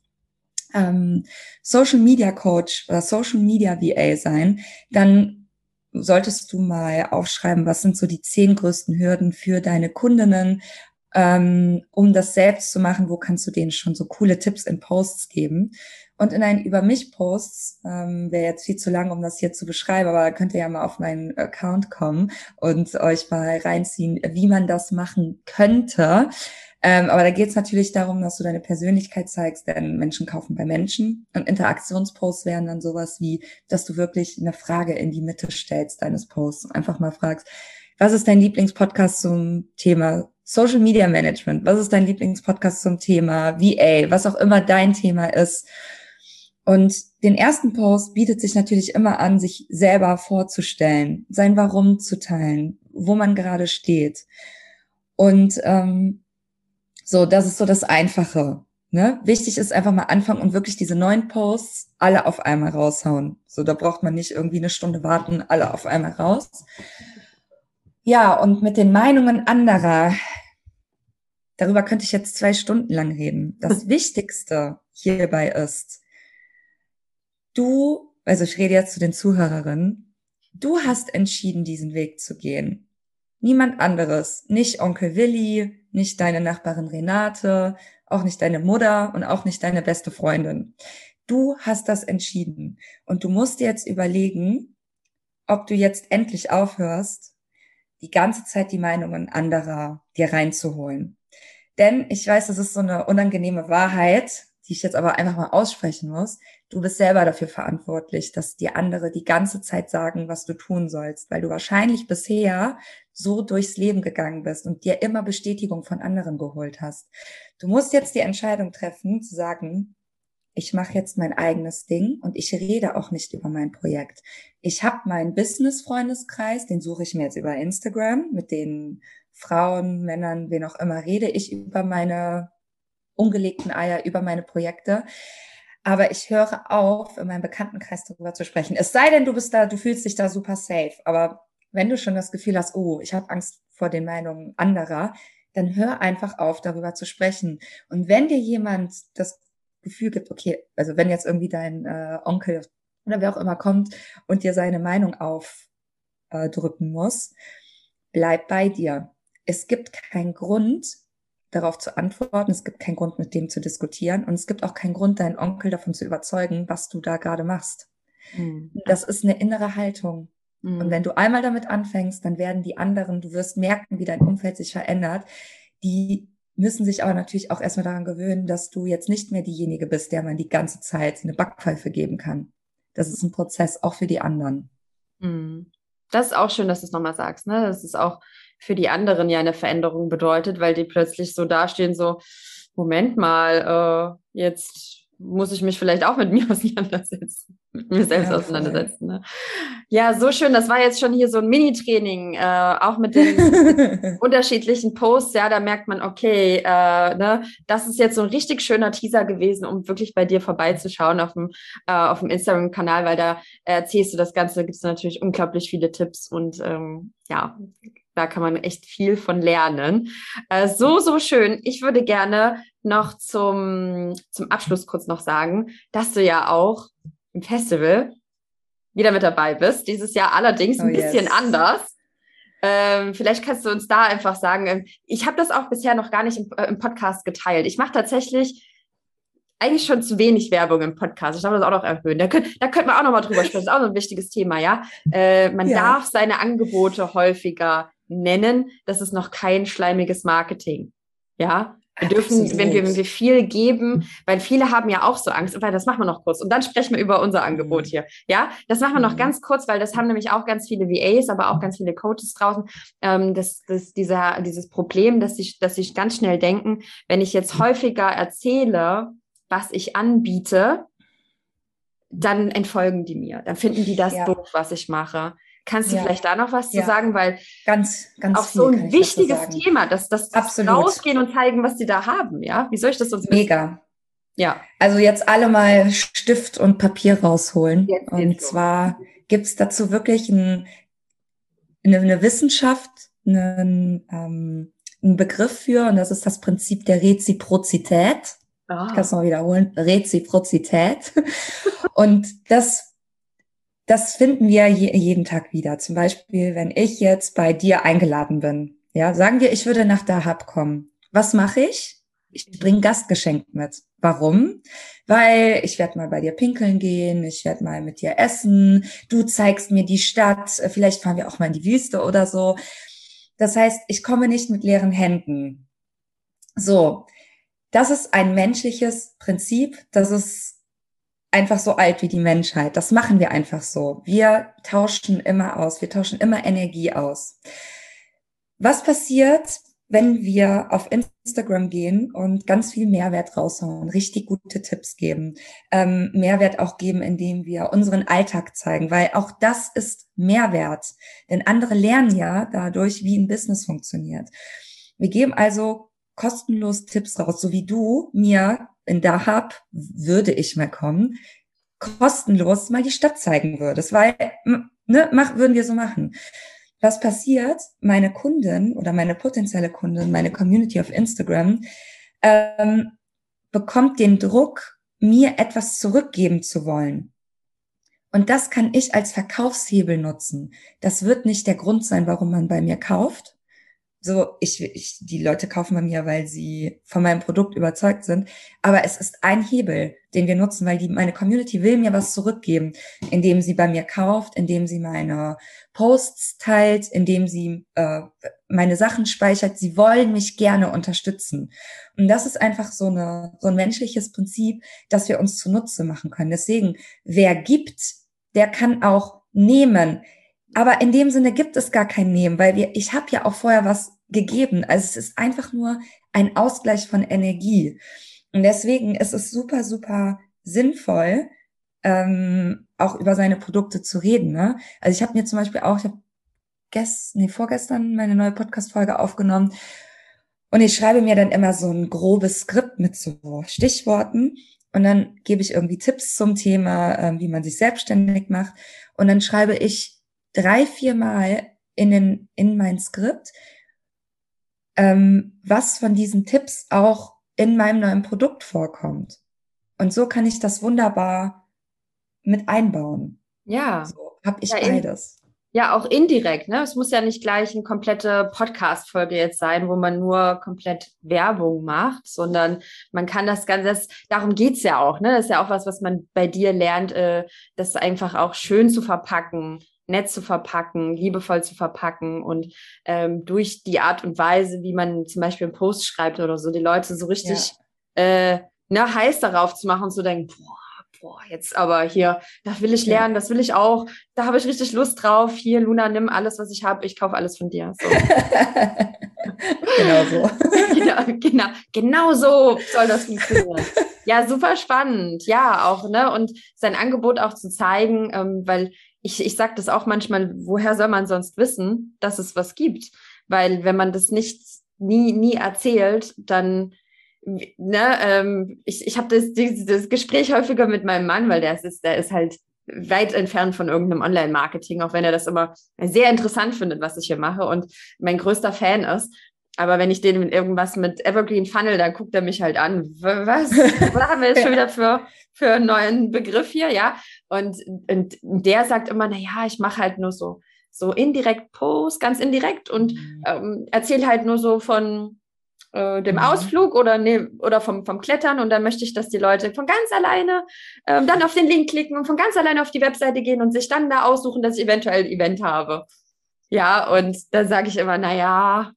ähm, Social Media Coach oder Social Media VA sein, dann solltest du mal aufschreiben, was sind so die zehn größten Hürden für deine Kundinnen, ähm, um das selbst zu machen. Wo kannst du denen schon so coole Tipps in Posts geben? Und in einen Über mich Posts, ähm, wäre jetzt viel zu lang, um das hier zu beschreiben, aber könnt ihr ja mal auf meinen Account kommen und euch mal reinziehen, wie man das machen könnte. Ähm, aber da geht es natürlich darum, dass du deine Persönlichkeit zeigst, denn Menschen kaufen bei Menschen. Und Interaktionsposts wären dann sowas wie, dass du wirklich eine Frage in die Mitte stellst deines Posts und einfach mal fragst, was ist dein Lieblingspodcast zum Thema Social Media Management? Was ist dein Lieblingspodcast zum Thema VA? Was auch immer dein Thema ist. Und den ersten Post bietet sich natürlich immer an, sich selber vorzustellen, sein Warum zu teilen, wo man gerade steht. Und ähm, so, das ist so das Einfache. Ne? Wichtig ist einfach mal anfangen und wirklich diese neuen Posts alle auf einmal raushauen. So, da braucht man nicht irgendwie eine Stunde warten, alle auf einmal raus. Ja, und mit den Meinungen anderer, darüber könnte ich jetzt zwei Stunden lang reden. Das Wichtigste hierbei ist, du, also ich rede jetzt zu den Zuhörerinnen, du hast entschieden, diesen Weg zu gehen. Niemand anderes, nicht Onkel Willi, nicht deine Nachbarin Renate, auch nicht deine Mutter und auch nicht deine beste Freundin. Du hast das entschieden und du musst jetzt überlegen, ob du jetzt endlich aufhörst, die ganze Zeit die Meinungen anderer dir reinzuholen. Denn ich weiß, das ist so eine unangenehme Wahrheit, die ich jetzt aber einfach mal aussprechen muss. Du bist selber dafür verantwortlich, dass dir andere die ganze Zeit sagen, was du tun sollst, weil du wahrscheinlich bisher so durchs Leben gegangen bist und dir immer Bestätigung von anderen geholt hast. Du musst jetzt die Entscheidung treffen, zu sagen, ich mache jetzt mein eigenes Ding und ich rede auch nicht über mein Projekt. Ich habe meinen Business-Freundeskreis, den suche ich mir jetzt über Instagram, mit den Frauen, Männern, wen auch immer, rede ich über meine ungelegten Eier über meine Projekte. Aber ich höre auf, in meinem Bekanntenkreis darüber zu sprechen. Es sei denn, du bist da, du fühlst dich da super safe. Aber wenn du schon das Gefühl hast, oh, ich habe Angst vor den Meinungen anderer, dann hör einfach auf, darüber zu sprechen. Und wenn dir jemand das Gefühl gibt, okay, also wenn jetzt irgendwie dein äh, Onkel oder wer auch immer kommt und dir seine Meinung aufdrücken äh, muss, bleib bei dir. Es gibt keinen Grund, darauf zu antworten. Es gibt keinen Grund, mit dem zu diskutieren. Und es gibt auch keinen Grund, deinen Onkel davon zu überzeugen, was du da gerade machst. Mhm. Das ist eine innere Haltung. Mhm. Und wenn du einmal damit anfängst, dann werden die anderen, du wirst merken, wie dein Umfeld sich verändert. Die müssen sich aber natürlich auch erstmal daran gewöhnen, dass du jetzt nicht mehr diejenige bist, der man die ganze Zeit eine Backpfeife geben kann. Das ist ein Prozess auch für die anderen. Mhm. Das ist auch schön, dass du es nochmal sagst. Ne? Das ist auch für die anderen ja eine Veränderung bedeutet, weil die plötzlich so dastehen, so, Moment mal, äh, jetzt muss ich mich vielleicht auch mit mir auseinandersetzen, mit mir selbst ja, auseinandersetzen. Ne? Ja, so schön. Das war jetzt schon hier so ein Mini-Training, äh, auch mit den unterschiedlichen Posts. Ja, da merkt man, okay, äh, ne, das ist jetzt so ein richtig schöner Teaser gewesen, um wirklich bei dir vorbeizuschauen auf dem, äh, auf dem Instagram-Kanal, weil da erzählst du das Ganze, gibt es natürlich unglaublich viele Tipps und ähm, ja, da kann man echt viel von lernen. Äh, so, so schön. Ich würde gerne noch zum, zum Abschluss kurz noch sagen, dass du ja auch im Festival wieder mit dabei bist. Dieses Jahr allerdings oh, ein bisschen yes. anders. Ähm, vielleicht kannst du uns da einfach sagen, ähm, ich habe das auch bisher noch gar nicht im, äh, im Podcast geteilt. Ich mache tatsächlich eigentlich schon zu wenig Werbung im Podcast. Ich darf das auch noch erhöhen. Da, könnt, da könnte man auch noch mal drüber sprechen. Das ist auch so ein wichtiges Thema, ja. Äh, man ja. darf seine Angebote häufiger nennen. Das ist noch kein schleimiges Marketing. Ja, wir dürfen, wenn wir, wenn wir viel geben, weil viele haben ja auch so Angst, weil das machen wir noch kurz und dann sprechen wir über unser Angebot mhm. hier. Ja, das machen wir noch mhm. ganz kurz, weil das haben nämlich auch ganz viele VAs, aber auch ganz viele Coaches draußen, ähm, das, das, dieser, dieses Problem, dass sie, dass sie ganz schnell denken, wenn ich jetzt häufiger erzähle, was ich anbiete, dann entfolgen die mir. Dann finden die das ja. doof, was ich mache. Kannst du ja. vielleicht da noch was ja. zu sagen? Weil ganz, ganz auch so ein wichtiges Thema, dass das rausgehen und zeigen, was sie da haben. Ja, wie soll ich das uns Mega. Wissen? Ja. Also jetzt alle mal Stift und Papier rausholen. Jetzt und zwar gibt es dazu wirklich ein, eine, eine Wissenschaft, einen, ähm, einen Begriff für, und das ist das Prinzip der Reziprozität. Ah. Ich kann es mal wiederholen. Reziprozität. und das das finden wir je, jeden Tag wieder. Zum Beispiel, wenn ich jetzt bei dir eingeladen bin. Ja, sagen wir, ich würde nach Dahab kommen. Was mache ich? Ich bringe Gastgeschenk mit. Warum? Weil ich werde mal bei dir pinkeln gehen, ich werde mal mit dir essen, du zeigst mir die Stadt, vielleicht fahren wir auch mal in die Wüste oder so. Das heißt, ich komme nicht mit leeren Händen. So, das ist ein menschliches Prinzip, das ist einfach so alt wie die Menschheit. Das machen wir einfach so. Wir tauschen immer aus. Wir tauschen immer Energie aus. Was passiert, wenn wir auf Instagram gehen und ganz viel Mehrwert raushauen, richtig gute Tipps geben, ähm, Mehrwert auch geben, indem wir unseren Alltag zeigen, weil auch das ist Mehrwert. Denn andere lernen ja dadurch, wie ein Business funktioniert. Wir geben also kostenlos Tipps raus, so wie du mir in Dahab würde ich mal kommen, kostenlos mal die Stadt zeigen würdest, weil, ne, mach, würden wir so machen. Was passiert? Meine Kunden oder meine potenzielle Kundin, meine Community auf Instagram, ähm, bekommt den Druck, mir etwas zurückgeben zu wollen. Und das kann ich als Verkaufshebel nutzen. Das wird nicht der Grund sein, warum man bei mir kauft, so, ich, ich, die Leute kaufen bei mir, weil sie von meinem Produkt überzeugt sind. Aber es ist ein Hebel, den wir nutzen, weil die, meine Community will mir was zurückgeben, indem sie bei mir kauft, indem sie meine Posts teilt, indem sie äh, meine Sachen speichert. Sie wollen mich gerne unterstützen. Und das ist einfach so, eine, so ein menschliches Prinzip, dass wir uns zunutze machen können. Deswegen, wer gibt, der kann auch nehmen. Aber in dem Sinne gibt es gar kein Nehmen, weil wir, ich habe ja auch vorher was gegeben. Also es ist einfach nur ein Ausgleich von Energie. Und deswegen ist es super, super sinnvoll, ähm, auch über seine Produkte zu reden. Ne? Also ich habe mir zum Beispiel auch, ich habe gest, nee, vorgestern meine neue Podcast-Folge aufgenommen und ich schreibe mir dann immer so ein grobes Skript mit so Stichworten und dann gebe ich irgendwie Tipps zum Thema, äh, wie man sich selbstständig macht und dann schreibe ich drei, vier Mal in, den, in mein Skript, ähm, was von diesen Tipps auch in meinem neuen Produkt vorkommt. Und so kann ich das wunderbar mit einbauen. Ja. So habe ich ja, beides. Ja, auch indirekt, ne? Es muss ja nicht gleich eine komplette Podcast-Folge jetzt sein, wo man nur komplett Werbung macht, sondern man kann das Ganze, das, darum geht's ja auch, ne? Das ist ja auch was, was man bei dir lernt, äh, das einfach auch schön zu verpacken, nett zu verpacken, liebevoll zu verpacken und ähm, durch die Art und Weise, wie man zum Beispiel einen Post schreibt oder so, die Leute so richtig ja. äh, ne, heiß darauf zu machen und zu denken, boah, boah, jetzt aber hier, da will ich lernen, das will ich auch, da habe ich richtig Lust drauf. Hier, Luna, nimm alles, was ich habe, ich kaufe alles von dir. So. genau so. genau, genau, genau so soll das funktionieren. ja, super spannend. Ja, auch, ne? Und sein Angebot auch zu zeigen, ähm, weil ich, ich sage das auch manchmal, woher soll man sonst wissen, dass es was gibt? Weil wenn man das nicht nie, nie erzählt, dann ne, ähm, ich, ich habe das, dieses Gespräch häufiger mit meinem Mann, weil der ist, der ist halt weit entfernt von irgendeinem Online-Marketing, auch wenn er das immer sehr interessant findet, was ich hier mache und mein größter Fan ist. Aber wenn ich den mit irgendwas mit Evergreen Funnel, dann guckt er mich halt an. Was? Was haben wir jetzt schon wieder für, für einen neuen Begriff hier? Ja. Und, und der sagt immer, na ja, ich mache halt nur so, so indirekt Post, ganz indirekt und mhm. ähm, erzähle halt nur so von, äh, dem mhm. Ausflug oder, ne, oder vom, vom Klettern und dann möchte ich, dass die Leute von ganz alleine ähm, dann auf den Link klicken und von ganz alleine auf die Webseite gehen und sich dann da aussuchen, dass ich eventuell ein Event habe. Ja, und da sage ich immer, na ja,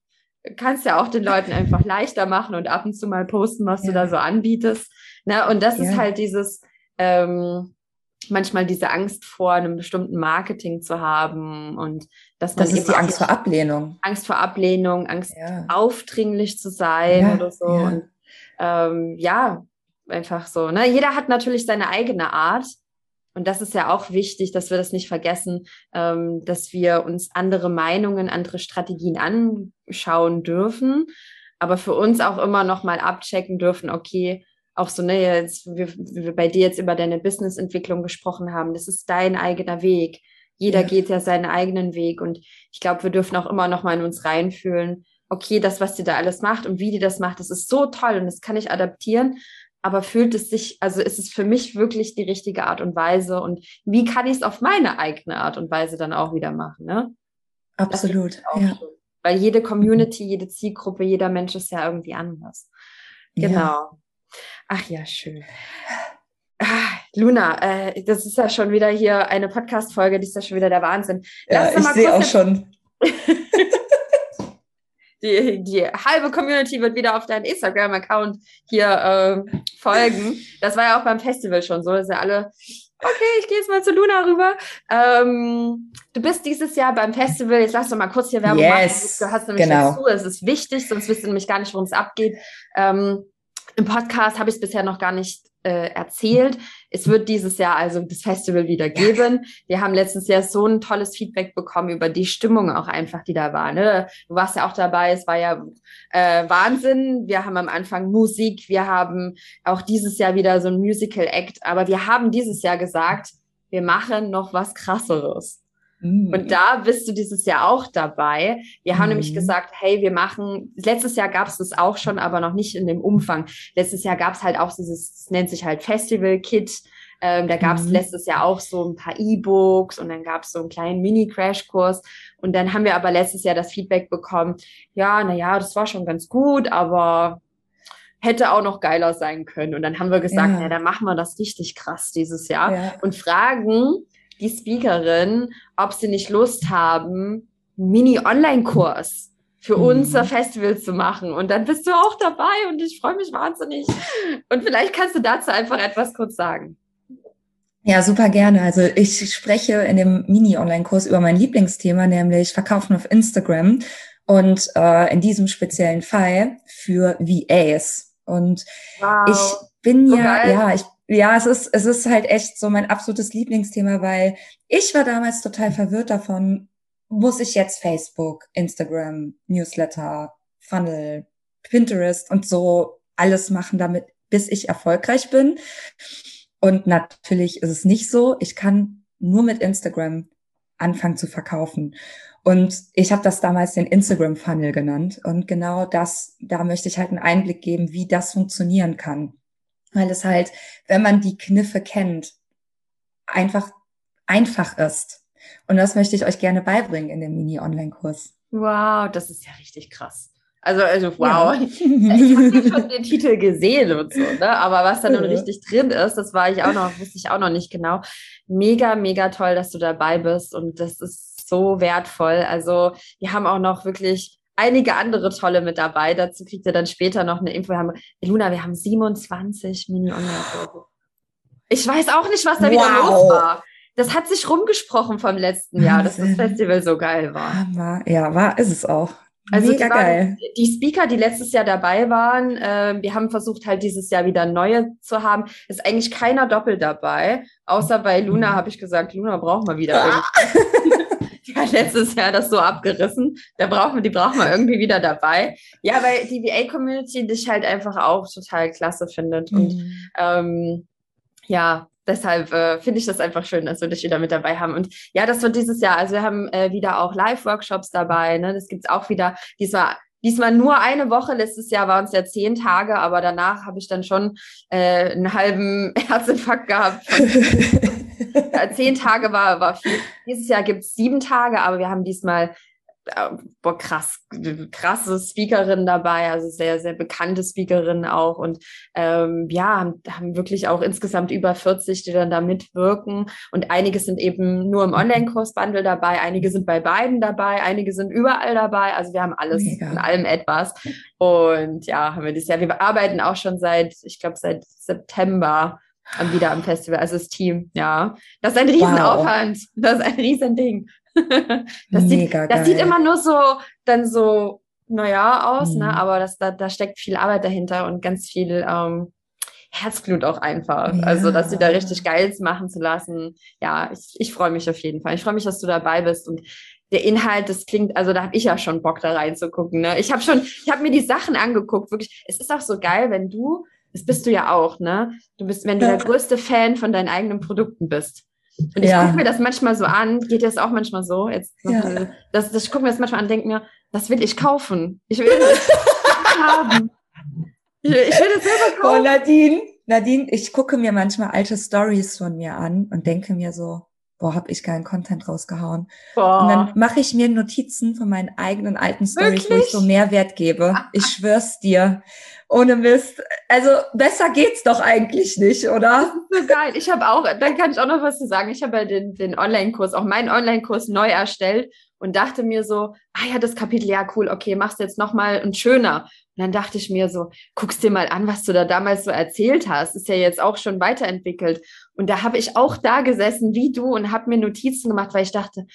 kannst ja auch den Leuten einfach leichter machen und ab und zu mal posten, was ja. du da so anbietest. Na, und das ja. ist halt dieses, ähm, manchmal diese Angst vor einem bestimmten Marketing zu haben und dass man das ist die Angst vor Ablehnung. Angst vor Ablehnung, Angst ja. aufdringlich zu sein ja, oder so. Ja. Und ähm, ja, einfach so. Ne? Jeder hat natürlich seine eigene Art. Und das ist ja auch wichtig, dass wir das nicht vergessen, ähm, dass wir uns andere Meinungen, andere Strategien anschauen dürfen, aber für uns auch immer noch mal abchecken dürfen, okay, auch so, ne, jetzt, wir, wir bei dir jetzt über deine Businessentwicklung gesprochen haben, das ist dein eigener Weg. Jeder ja. geht ja seinen eigenen Weg und ich glaube, wir dürfen auch immer noch mal in uns reinfühlen, okay, das, was die da alles macht und wie die das macht, das ist so toll und das kann ich adaptieren, aber fühlt es sich, also ist es für mich wirklich die richtige Art und Weise und wie kann ich es auf meine eigene Art und Weise dann auch wieder machen, ne? Absolut, ja. Schön. Weil jede Community, jede Zielgruppe, jeder Mensch ist ja irgendwie anders. Genau. Ja. Ach ja, schön. Ah, Luna, äh, das ist ja schon wieder hier eine Podcast-Folge, die ist ja schon wieder der Wahnsinn. Lass ja, ich sehe auch schon. die, die halbe Community wird wieder auf deinen Instagram-Account hier äh, folgen. Das war ja auch beim Festival schon so, dass ja alle, okay, ich gehe jetzt mal zu Luna rüber. Ähm, du bist dieses Jahr beim Festival, jetzt lass doch mal kurz hier Werbung yes, machen. Du hast nämlich genau. dazu, es ist wichtig, sonst wisst ihr nämlich gar nicht, worum es abgeht. Ähm, im Podcast habe ich es bisher noch gar nicht äh, erzählt. Es wird dieses Jahr also das Festival wieder geben. Wir haben letztes Jahr so ein tolles Feedback bekommen über die Stimmung auch einfach, die da war. Ne? Du warst ja auch dabei, es war ja äh, Wahnsinn. Wir haben am Anfang Musik, wir haben auch dieses Jahr wieder so ein Musical Act, aber wir haben dieses Jahr gesagt, wir machen noch was krasseres. Mhm. Und da bist du dieses Jahr auch dabei. Wir mhm. haben nämlich mhm. gesagt, hey, wir machen, letztes Jahr gab es das auch schon, aber noch nicht in dem Umfang. Letztes Jahr gab es halt auch dieses, das nennt sich halt Festival Kit. Ähm, da gab es mhm. letztes Jahr auch so ein paar E-Books und dann gab es so einen kleinen Mini-Crash-Kurs. Und dann haben wir aber letztes Jahr das Feedback bekommen, ja, na ja, das war schon ganz gut, aber hätte auch noch geiler sein können. Und dann haben wir gesagt, ja, ja dann machen wir das richtig krass dieses Jahr ja. und fragen, die Speakerin, ob sie nicht Lust haben, Mini-Online-Kurs für mhm. unser Festival zu machen. Und dann bist du auch dabei und ich freue mich wahnsinnig. Und vielleicht kannst du dazu einfach etwas kurz sagen. Ja, super gerne. Also ich spreche in dem Mini-Online-Kurs über mein Lieblingsthema, nämlich Verkaufen auf Instagram und äh, in diesem speziellen Fall für VAs. Und wow. ich bin so ja, geil. ja, ich ja, es ist, es ist halt echt so mein absolutes Lieblingsthema, weil ich war damals total verwirrt davon, muss ich jetzt Facebook, Instagram, Newsletter, Funnel, Pinterest und so alles machen, damit, bis ich erfolgreich bin. Und natürlich ist es nicht so. Ich kann nur mit Instagram anfangen zu verkaufen. Und ich habe das damals den Instagram Funnel genannt. Und genau das, da möchte ich halt einen Einblick geben, wie das funktionieren kann. Weil es halt, wenn man die Kniffe kennt, einfach einfach ist. Und das möchte ich euch gerne beibringen in dem Mini-Online-Kurs. Wow, das ist ja richtig krass. Also, also wow. Ja. Ich habe schon den Titel gesehen und so, ne? Aber was da nun richtig drin ist, das war ich auch noch, wusste ich auch noch nicht genau. Mega, mega toll, dass du dabei bist und das ist so wertvoll. Also, wir haben auch noch wirklich einige andere tolle mit dabei. Dazu kriegt ihr dann später noch eine Info. Wir haben, Luna, wir haben 27 Mini-Online-Kurse. Ich weiß auch nicht, was da wow. wieder los war. Das hat sich rumgesprochen vom letzten Jahr, dass das Festival so geil war. Ja, war, ist es auch. Also Mega die, geil. die Speaker, die letztes Jahr dabei waren, äh, wir haben versucht halt dieses Jahr wieder neue zu haben. Ist eigentlich keiner doppelt dabei, außer bei Luna habe ich gesagt, Luna brauchen wir wieder. Ah. hat letztes Jahr das so abgerissen. Da brauchen wir, die brauchen wir irgendwie wieder dabei. Ja, weil die VA-Community dich halt einfach auch total klasse findet. Mhm. Und ähm, ja, deshalb äh, finde ich das einfach schön, dass wir dich wieder mit dabei haben. Und ja, das wird dieses Jahr. Also wir haben äh, wieder auch Live-Workshops dabei. Ne? Das gibt's auch wieder. Diesmal Diesmal nur eine Woche. Letztes Jahr waren es ja zehn Tage, aber danach habe ich dann schon äh, einen halben Herzinfarkt gehabt. zehn Tage war, war viel. Dieses Jahr gibt's sieben Tage, aber wir haben diesmal boah, krass, krasse Speakerin dabei, also sehr, sehr bekannte Speakerin auch. Und ähm, ja, haben, haben wirklich auch insgesamt über 40, die dann da mitwirken. Und einige sind eben nur im Online-Kurs-Bundle dabei, einige sind bei beiden dabei, einige sind überall dabei, also wir haben alles Mega. von allem etwas. Und ja, haben wir das Jahr, wir arbeiten auch schon seit, ich glaube seit September wieder am Festival, also das Team, ja. Das ist ein Riesenaufwand, wow. das ist ein Riesending. das, sieht, das sieht immer nur so, dann so, naja, aus, ne? mhm. ne? aber das, da, da steckt viel Arbeit dahinter und ganz viel ähm, Herzblut auch einfach. Ja. Also, dass sie da richtig Geiles machen zu lassen. Ja, ich, ich freue mich auf jeden Fall. Ich freue mich, dass du dabei bist und der Inhalt, das klingt, also da habe ich ja schon Bock da reinzugucken. Ne? Ich habe schon, ich habe mir die Sachen angeguckt, wirklich. Es ist auch so geil, wenn du, das bist du ja auch, ne? Du bist, wenn du der größte Fan von deinen eigenen Produkten bist. Und ich ja. gucke mir das manchmal so an, geht das auch manchmal so? Jetzt, ja. das, das, ich gucke mir das manchmal an und denke mir, das will ich kaufen. Ich will das haben. Ich, ich, will das selber kaufen. Oh, Nadine, Nadine, ich gucke mir manchmal alte Stories von mir an und denke mir so, boah, hab ich geilen Content rausgehauen. Boah. Und dann mache ich mir Notizen von meinen eigenen alten Stories, wo ich so Mehrwert gebe. Ich schwör's dir. Ohne Mist. Also besser geht's doch eigentlich nicht, oder? So geil. Ich habe auch, dann kann ich auch noch was zu sagen. Ich habe ja den, den Online-Kurs, auch meinen Online-Kurs neu erstellt und dachte mir so, ah ja, das Kapitel, ja cool, okay, machst jetzt nochmal und schöner. Und dann dachte ich mir so, guckst dir mal an, was du da damals so erzählt hast. Ist ja jetzt auch schon weiterentwickelt. Und da habe ich auch da gesessen wie du und habe mir Notizen gemacht, weil ich dachte,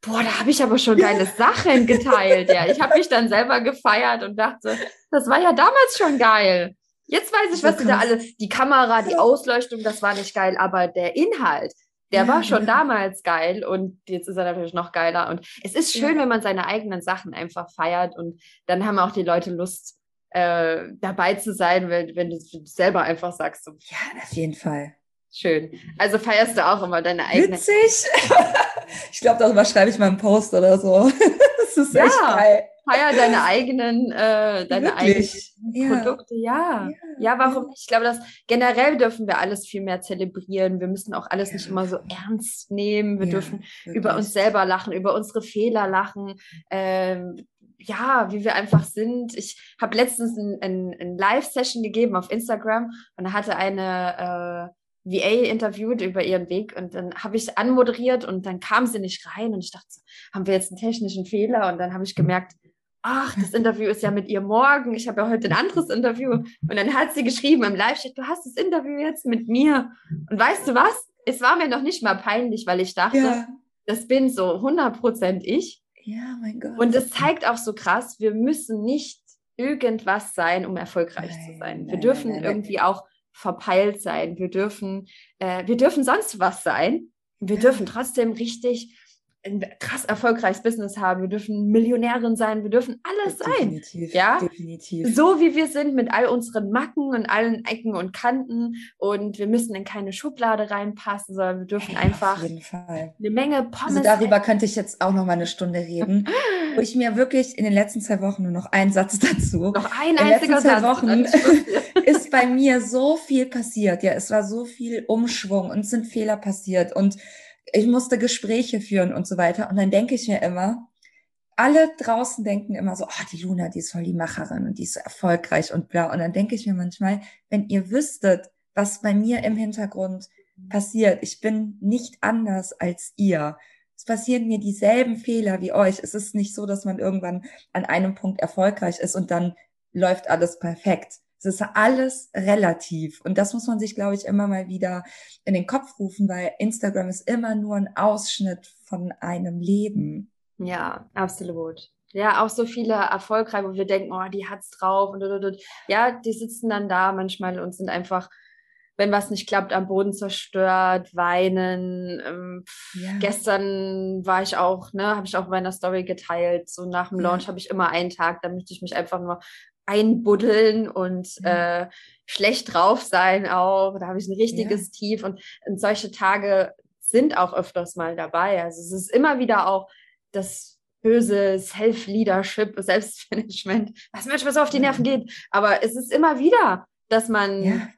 boah, da habe ich aber schon geile Sachen geteilt. Ja, ich habe mich dann selber gefeiert und dachte, das war ja damals schon geil. Jetzt weiß ich, was sie da alle, die Kamera, die Ausleuchtung, das war nicht geil, aber der Inhalt, der war schon damals geil und jetzt ist er natürlich noch geiler. Und es ist schön, wenn man seine eigenen Sachen einfach feiert und dann haben auch die Leute Lust, äh, dabei zu sein, wenn, wenn du selber einfach sagst. So, ja, auf jeden Fall. Schön. Also feierst du auch immer deine eigene. Witzig. ich glaube, darüber schreibe ich mal einen Post oder so. das ist ja, echt geil. Feier deine eigenen, äh, deine Wirklich? eigenen ja. Produkte. Ja. ja. ja. warum nicht? Ich glaube, dass generell dürfen wir alles viel mehr zelebrieren. Wir müssen auch alles nicht immer so ernst nehmen. Wir dürfen wirklich. über uns selber lachen, über unsere Fehler lachen. Ähm, ja, wie wir einfach sind. Ich habe letztens ein, ein, ein Live-Session gegeben auf Instagram und da hatte eine äh, VA interviewt über ihren Weg und dann habe ich anmoderiert und dann kam sie nicht rein und ich dachte, haben wir jetzt einen technischen Fehler? Und dann habe ich gemerkt, ach, das Interview ist ja mit ihr morgen. Ich habe ja heute ein anderes Interview. Und dann hat sie geschrieben im Live-Chat, du hast das Interview jetzt mit mir. Und weißt du was? Es war mir noch nicht mal peinlich, weil ich dachte, ja. das bin so 100% ich. Ja, mein Gott. Und es zeigt auch so krass, wir müssen nicht irgendwas sein, um erfolgreich nein, zu sein. Wir nein, dürfen nein, irgendwie auch verpeilt sein. Wir dürfen, äh, wir dürfen sonst was sein. Wir dürfen trotzdem richtig ein krass erfolgreiches Business haben, wir dürfen Millionärin sein, wir dürfen alles definitiv, sein. Ja, definitiv. So wie wir sind mit all unseren Macken und allen Ecken und Kanten und wir müssen in keine Schublade reinpassen, sondern wir dürfen ja, einfach eine Menge Pommes. Also darüber essen. könnte ich jetzt auch noch mal eine Stunde reden, wo ich mir wirklich in den letzten zwei Wochen nur noch einen Satz dazu. Noch ein in einziger Satz. Wochen ist bei mir so viel passiert. Ja, es war so viel Umschwung und es sind Fehler passiert und ich musste Gespräche führen und so weiter. Und dann denke ich mir immer, alle draußen denken immer so, oh, die Luna, die ist voll die Macherin und die ist so erfolgreich und bla. Und dann denke ich mir manchmal, wenn ihr wüsstet, was bei mir im Hintergrund passiert, ich bin nicht anders als ihr. Es passieren mir dieselben Fehler wie euch. Es ist nicht so, dass man irgendwann an einem Punkt erfolgreich ist und dann läuft alles perfekt. Es ist alles relativ. Und das muss man sich, glaube ich, immer mal wieder in den Kopf rufen, weil Instagram ist immer nur ein Ausschnitt von einem Leben. Ja, absolut. Ja, auch so viele erfolgreich, wo wir denken, oh, die hat's drauf und, und, und. ja, die sitzen dann da manchmal und sind einfach, wenn was nicht klappt, am Boden zerstört, weinen. Ähm, ja. Gestern war ich auch, ne, habe ich auch in meiner Story geteilt. So nach dem Launch ja. habe ich immer einen Tag, da möchte ich mich einfach nur einbuddeln und mhm. äh, schlecht drauf sein auch. Da habe ich ein richtiges ja. Tief und, und solche Tage sind auch öfters mal dabei. Also es ist immer wieder auch das böse Self-Leadership, Selbstmanagement, was manchmal so auf die Nerven geht. Aber es ist immer wieder, dass man ja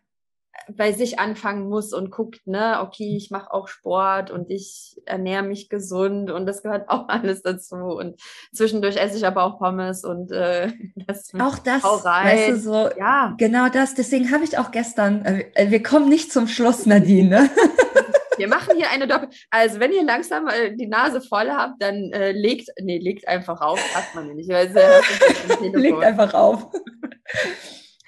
bei sich anfangen muss und guckt, ne, okay, ich mache auch Sport und ich ernähre mich gesund und das gehört auch alles dazu. Und zwischendurch esse ich aber auch Pommes und äh, das auch das, weißt du, so, ja. genau das. Deswegen habe ich auch gestern, äh, wir kommen nicht zum Schluss, Nadine. Ne? Wir machen hier eine Doppel. Also, wenn ihr langsam äh, die Nase voll habt, dann äh, legt, nee, legt einfach auf. Hat man nicht. Weil, äh, legt einfach auf.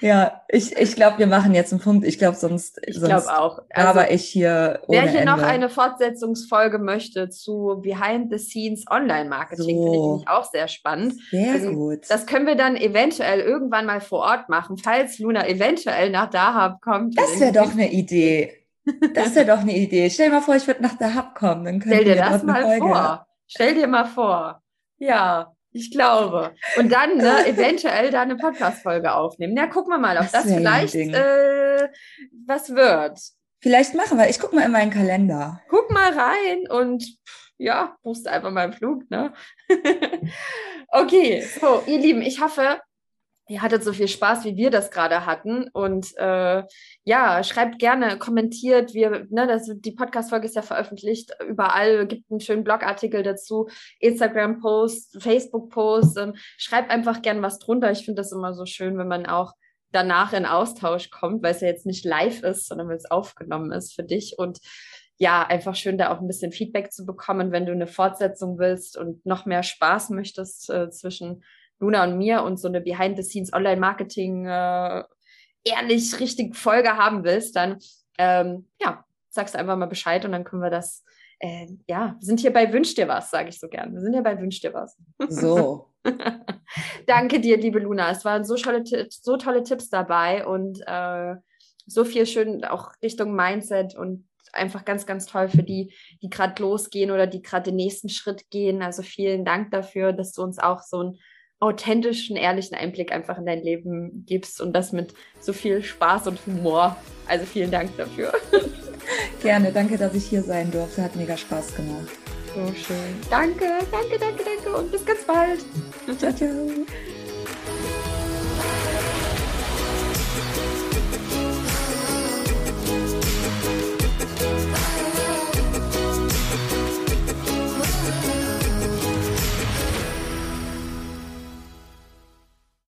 Ja, ich, ich glaube, wir machen jetzt einen Punkt. Ich glaube, sonst, ich sonst auch. Also, aber ich hier. Wer hier Ende. noch eine Fortsetzungsfolge möchte zu Behind the Scenes Online Marketing, so. finde ich auch sehr spannend. Sehr also, gut. Das können wir dann eventuell irgendwann mal vor Ort machen, falls Luna eventuell nach Dahab kommt. Das wäre doch eine Idee. Das wäre doch eine Idee. Stell dir mal vor, ich würde nach Dahab kommen. Dann Stell dir das mal vor. Stell dir mal vor. Ja. Ich glaube. Und dann ne, eventuell da eine Podcast-Folge aufnehmen. Ja, gucken wir mal, ob das, das vielleicht äh, was wird. Vielleicht machen wir. Ich gucke mal in meinen Kalender. Guck mal rein und ja, buchst einfach mal einen Flug, ne? okay, so, ihr Lieben, ich hoffe, ihr hattet so viel Spaß, wie wir das gerade hatten. Und äh, ja, schreibt gerne, kommentiert. Wir, ne, das, die Podcast-Folge ist ja veröffentlicht überall, gibt einen schönen Blogartikel dazu, Instagram-Post, Facebook-Post. Ähm, schreibt einfach gerne was drunter. Ich finde das immer so schön, wenn man auch danach in Austausch kommt, weil es ja jetzt nicht live ist, sondern weil es aufgenommen ist für dich. Und ja, einfach schön, da auch ein bisschen Feedback zu bekommen, wenn du eine Fortsetzung willst und noch mehr Spaß möchtest äh, zwischen Luna und mir und so eine Behind-the-Scenes Online-Marketing äh, ehrlich richtig Folge haben willst, dann ähm, ja, sagst du einfach mal Bescheid und dann können wir das, äh, ja, wir sind hier bei Wünsch dir was, sage ich so gern. Wir sind hier bei Wünsch dir was. So. Danke dir, liebe Luna. Es waren so tolle, so tolle Tipps dabei und äh, so viel schön auch Richtung Mindset und einfach ganz, ganz toll für die, die gerade losgehen oder die gerade den nächsten Schritt gehen. Also vielen Dank dafür, dass du uns auch so ein authentischen, ehrlichen Einblick einfach in dein Leben gibst und das mit so viel Spaß und Humor. Also vielen Dank dafür. Gerne, danke, dass ich hier sein durfte. Hat mega Spaß gemacht. So schön. Danke, danke, danke, danke und bis ganz bald. Ciao, ciao.